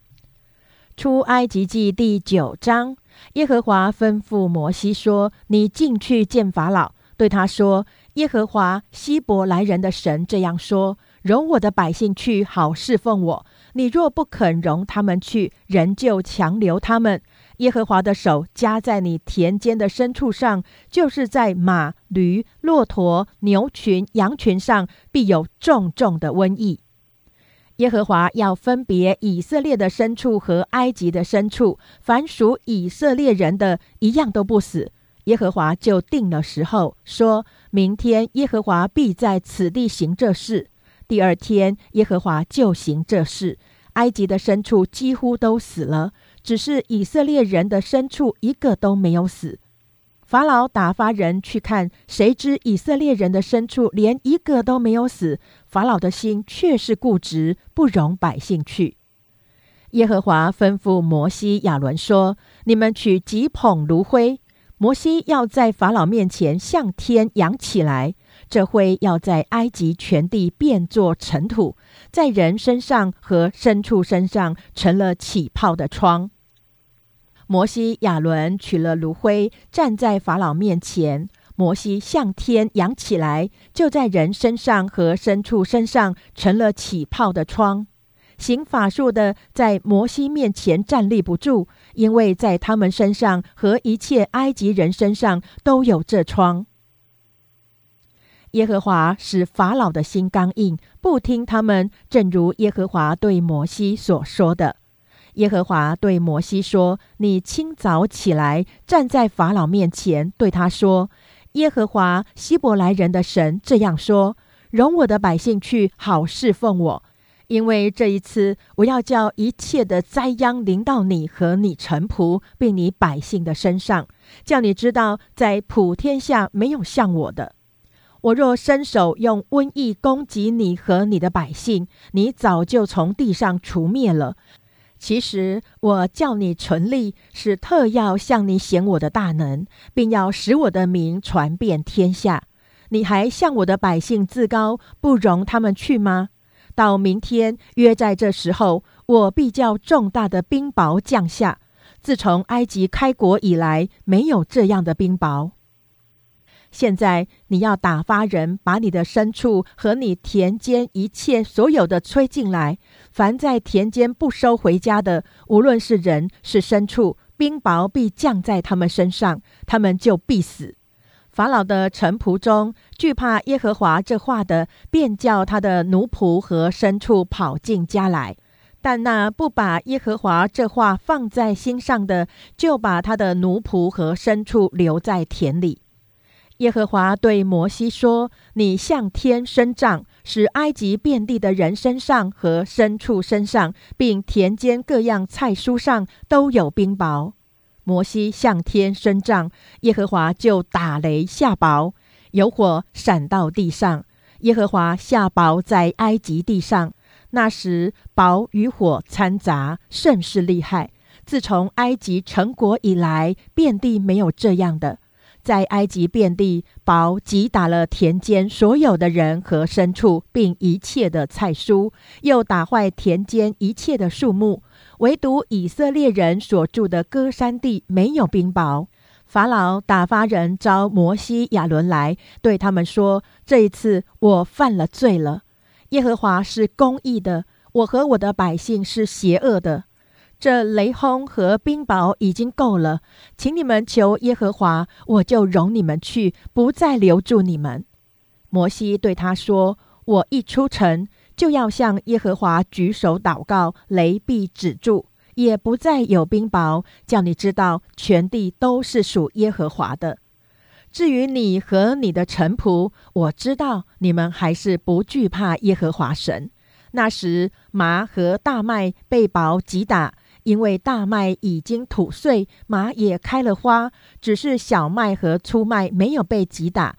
出埃及记第九章。耶和华吩咐摩西说：“你进去见法老，对他说：耶和华希伯来人的神这样说：容我的百姓去，好侍奉我。你若不肯容他们去，仍旧强留他们。耶和华的手加在你田间的牲畜上，就是在马、驴、骆驼、牛群、羊群上，必有重重的瘟疫。”耶和华要分别以色列的牲畜和埃及的牲畜，凡属以色列人的一样都不死。耶和华就定了时候，说明天耶和华必在此地行这事。第二天，耶和华就行这事。埃及的牲畜几乎都死了，只是以色列人的牲畜一个都没有死。法老打发人去看，谁知以色列人的牲畜连一个都没有死。法老的心却是固执，不容百姓去。耶和华吩咐摩西、亚伦说：“你们取几捧炉灰，摩西要在法老面前向天扬起来，这灰要在埃及全地变作尘土，在人身上和牲畜身上成了起泡的疮。”摩西、亚伦取了炉灰，站在法老面前。摩西向天扬起来，就在人身上和牲畜身上成了起泡的疮。行法术的在摩西面前站立不住，因为在他们身上和一切埃及人身上都有这疮。耶和华使法老的心刚硬，不听他们，正如耶和华对摩西所说的。耶和华对摩西说：“你清早起来，站在法老面前，对他说：耶和华希伯来人的神这样说：容我的百姓去，好侍奉我。因为这一次，我要叫一切的灾殃临到你和你臣仆，并你百姓的身上，叫你知道，在普天下没有像我的。我若伸手用瘟疫攻击你和你的百姓，你早就从地上除灭了。其实我叫你存立，是特要向你显我的大能，并要使我的名传遍天下。你还向我的百姓自高，不容他们去吗？到明天约在这时候，我必叫重大的冰雹降下。自从埃及开国以来，没有这样的冰雹。现在你要打发人，把你的牲畜和你田间一切所有的催进来。凡在田间不收回家的，无论是人是牲畜，冰雹必降在他们身上，他们就必死。法老的臣仆中，惧怕耶和华这话的，便叫他的奴仆和牲畜跑进家来；但那不把耶和华这话放在心上的，就把他的奴仆和牲畜留在田里。耶和华对摩西说：“你向天伸杖，使埃及遍地的人身上和牲畜身上，并田间各样菜蔬上都有冰雹。”摩西向天伸杖，耶和华就打雷下雹，有火闪到地上。耶和华下雹在埃及地上，那时雹与火掺杂，甚是厉害。自从埃及成国以来，遍地没有这样的。在埃及遍地，雹击打了田间所有的人和牲畜，并一切的菜蔬，又打坏田间一切的树木。唯独以色列人所住的歌山地没有冰雹。法老打发人招摩西、亚伦来，对他们说：“这一次我犯了罪了。耶和华是公义的，我和我的百姓是邪恶的。”这雷轰和冰雹已经够了，请你们求耶和华，我就容你们去，不再留住你们。摩西对他说：“我一出城，就要向耶和华举手祷告，雷必止住，也不再有冰雹，叫你知道全地都是属耶和华的。至于你和你的臣仆，我知道你们还是不惧怕耶和华神。那时麻和大麦被雹击打。”因为大麦已经吐穗，马也开了花，只是小麦和粗麦没有被击打，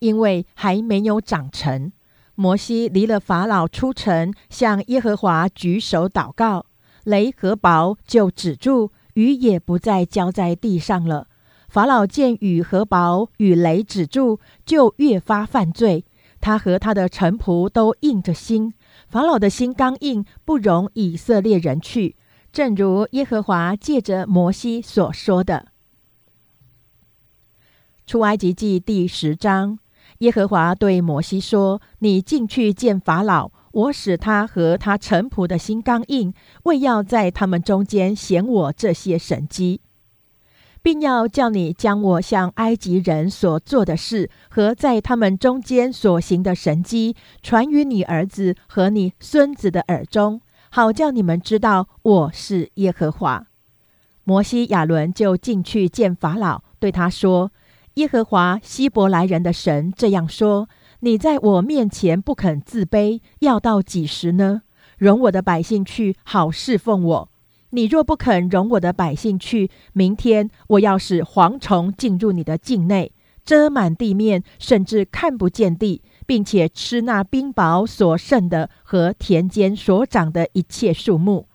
因为还没有长成。摩西离了法老出城，向耶和华举手祷告，雷和雹就止住，雨也不再浇在地上了。法老见雨和雹与雷止住，就越发犯罪。他和他的臣仆都硬着心，法老的心刚硬，不容以色列人去。正如耶和华借着摩西所说的，《出埃及记》第十章，耶和华对摩西说：“你进去见法老，我使他和他臣仆的心刚硬，为要在他们中间显我这些神迹，并要叫你将我向埃及人所做的事和在他们中间所行的神迹，传于你儿子和你孙子的耳中。”好叫你们知道我是耶和华。摩西、亚伦就进去见法老，对他说：“耶和华希伯来人的神这样说：你在我面前不肯自卑，要到几时呢？容我的百姓去，好侍奉我。你若不肯容我的百姓去，明天我要使蝗虫进入你的境内，遮满地面，甚至看不见地。”并且吃那冰雹所剩的和田间所长的一切树木，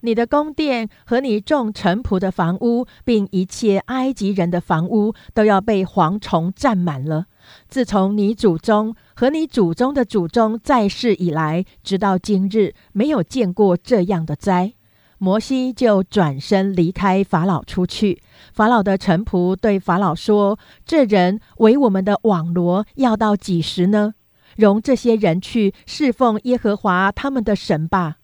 你的宫殿和你种臣仆的房屋，并一切埃及人的房屋，都要被蝗虫占满了。自从你祖宗和你祖宗的祖宗在世以来，直到今日，没有见过这样的灾。摩西就转身离开法老出去。法老的臣仆对法老说：“这人为我们的网罗，要到几时呢？容这些人去侍奉耶和华他们的神吧。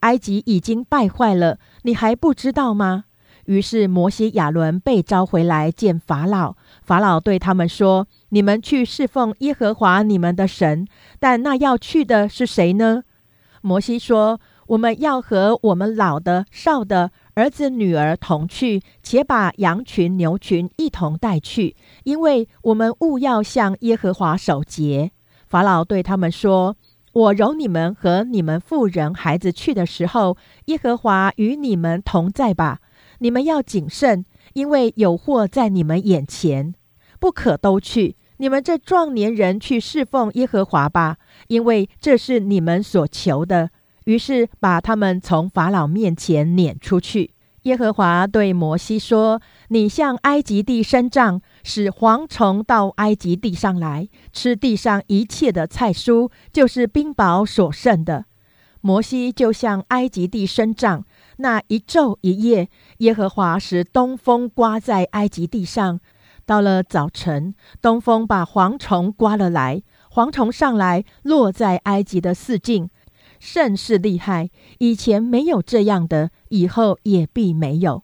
埃及已经败坏了，你还不知道吗？”于是摩西、亚伦被召回来见法老。法老对他们说：“你们去侍奉耶和华你们的神，但那要去的是谁呢？”摩西说。我们要和我们老的、少的、儿子、女儿同去，且把羊群、牛群一同带去，因为我们务要向耶和华守节。”法老对他们说：“我容你们和你们妇人、孩子去的时候，耶和华与你们同在吧。你们要谨慎，因为有祸在你们眼前，不可都去。你们这壮年人去侍奉耶和华吧，因为这是你们所求的。”于是把他们从法老面前撵出去。耶和华对摩西说：“你向埃及地伸杖，使蝗虫到埃及地上来，吃地上一切的菜蔬，就是冰雹所剩的。”摩西就向埃及地伸杖，那一昼一夜，耶和华使东风刮在埃及地上。到了早晨，东风把蝗虫刮了来，蝗虫上来落在埃及的四境。甚是厉害，以前没有这样的，以后也必没有。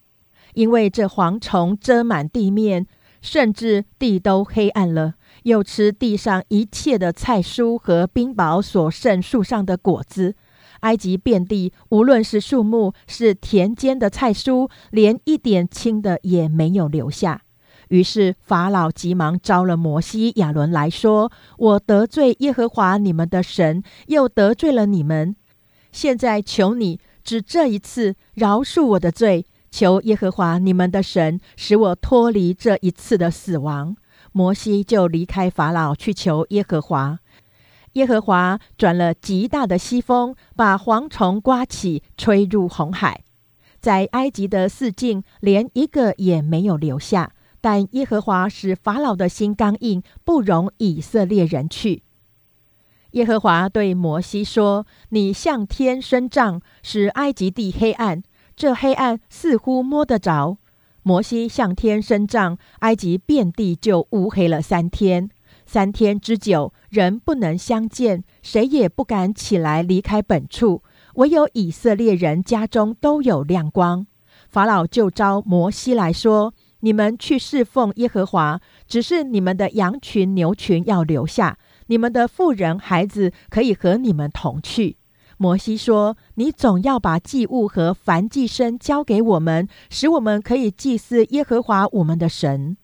因为这蝗虫遮满地面，甚至地都黑暗了，又吃地上一切的菜蔬和冰雹所剩树上的果子。埃及遍地，无论是树木，是田间的菜蔬，连一点青的也没有留下。于是法老急忙招了摩西、亚伦来说：“我得罪耶和华你们的神，又得罪了你们。现在求你只这一次饶恕我的罪，求耶和华你们的神使我脱离这一次的死亡。”摩西就离开法老去求耶和华。耶和华转了极大的西风，把蝗虫刮起，吹入红海，在埃及的四境连一个也没有留下。但耶和华使法老的心刚硬，不容以色列人去。耶和华对摩西说：“你向天伸杖，使埃及地黑暗。这黑暗似乎摸得着。”摩西向天伸杖，埃及遍地就乌黑了三天。三天之久，人不能相见，谁也不敢起来离开本处。唯有以色列人家中都有亮光。法老就召摩西来说。你们去侍奉耶和华，只是你们的羊群、牛群要留下，你们的妇人、孩子可以和你们同去。摩西说：“你总要把祭物和燔祭牲交给我们，使我们可以祭祀耶和华我们的神。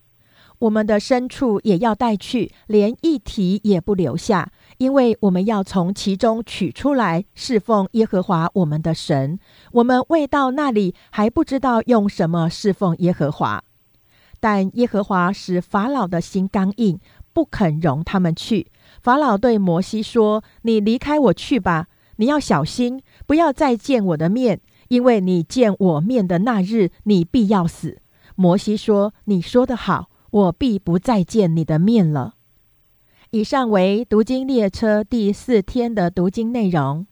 我们的牲畜也要带去，连一蹄也不留下，因为我们要从其中取出来侍奉耶和华我们的神。我们未到那里，还不知道用什么侍奉耶和华。”但耶和华使法老的心刚硬，不肯容他们去。法老对摩西说：“你离开我去吧，你要小心，不要再见我的面，因为你见我面的那日，你必要死。”摩西说：“你说得好，我必不再见你的面了。”以上为读经列车第四天的读经内容。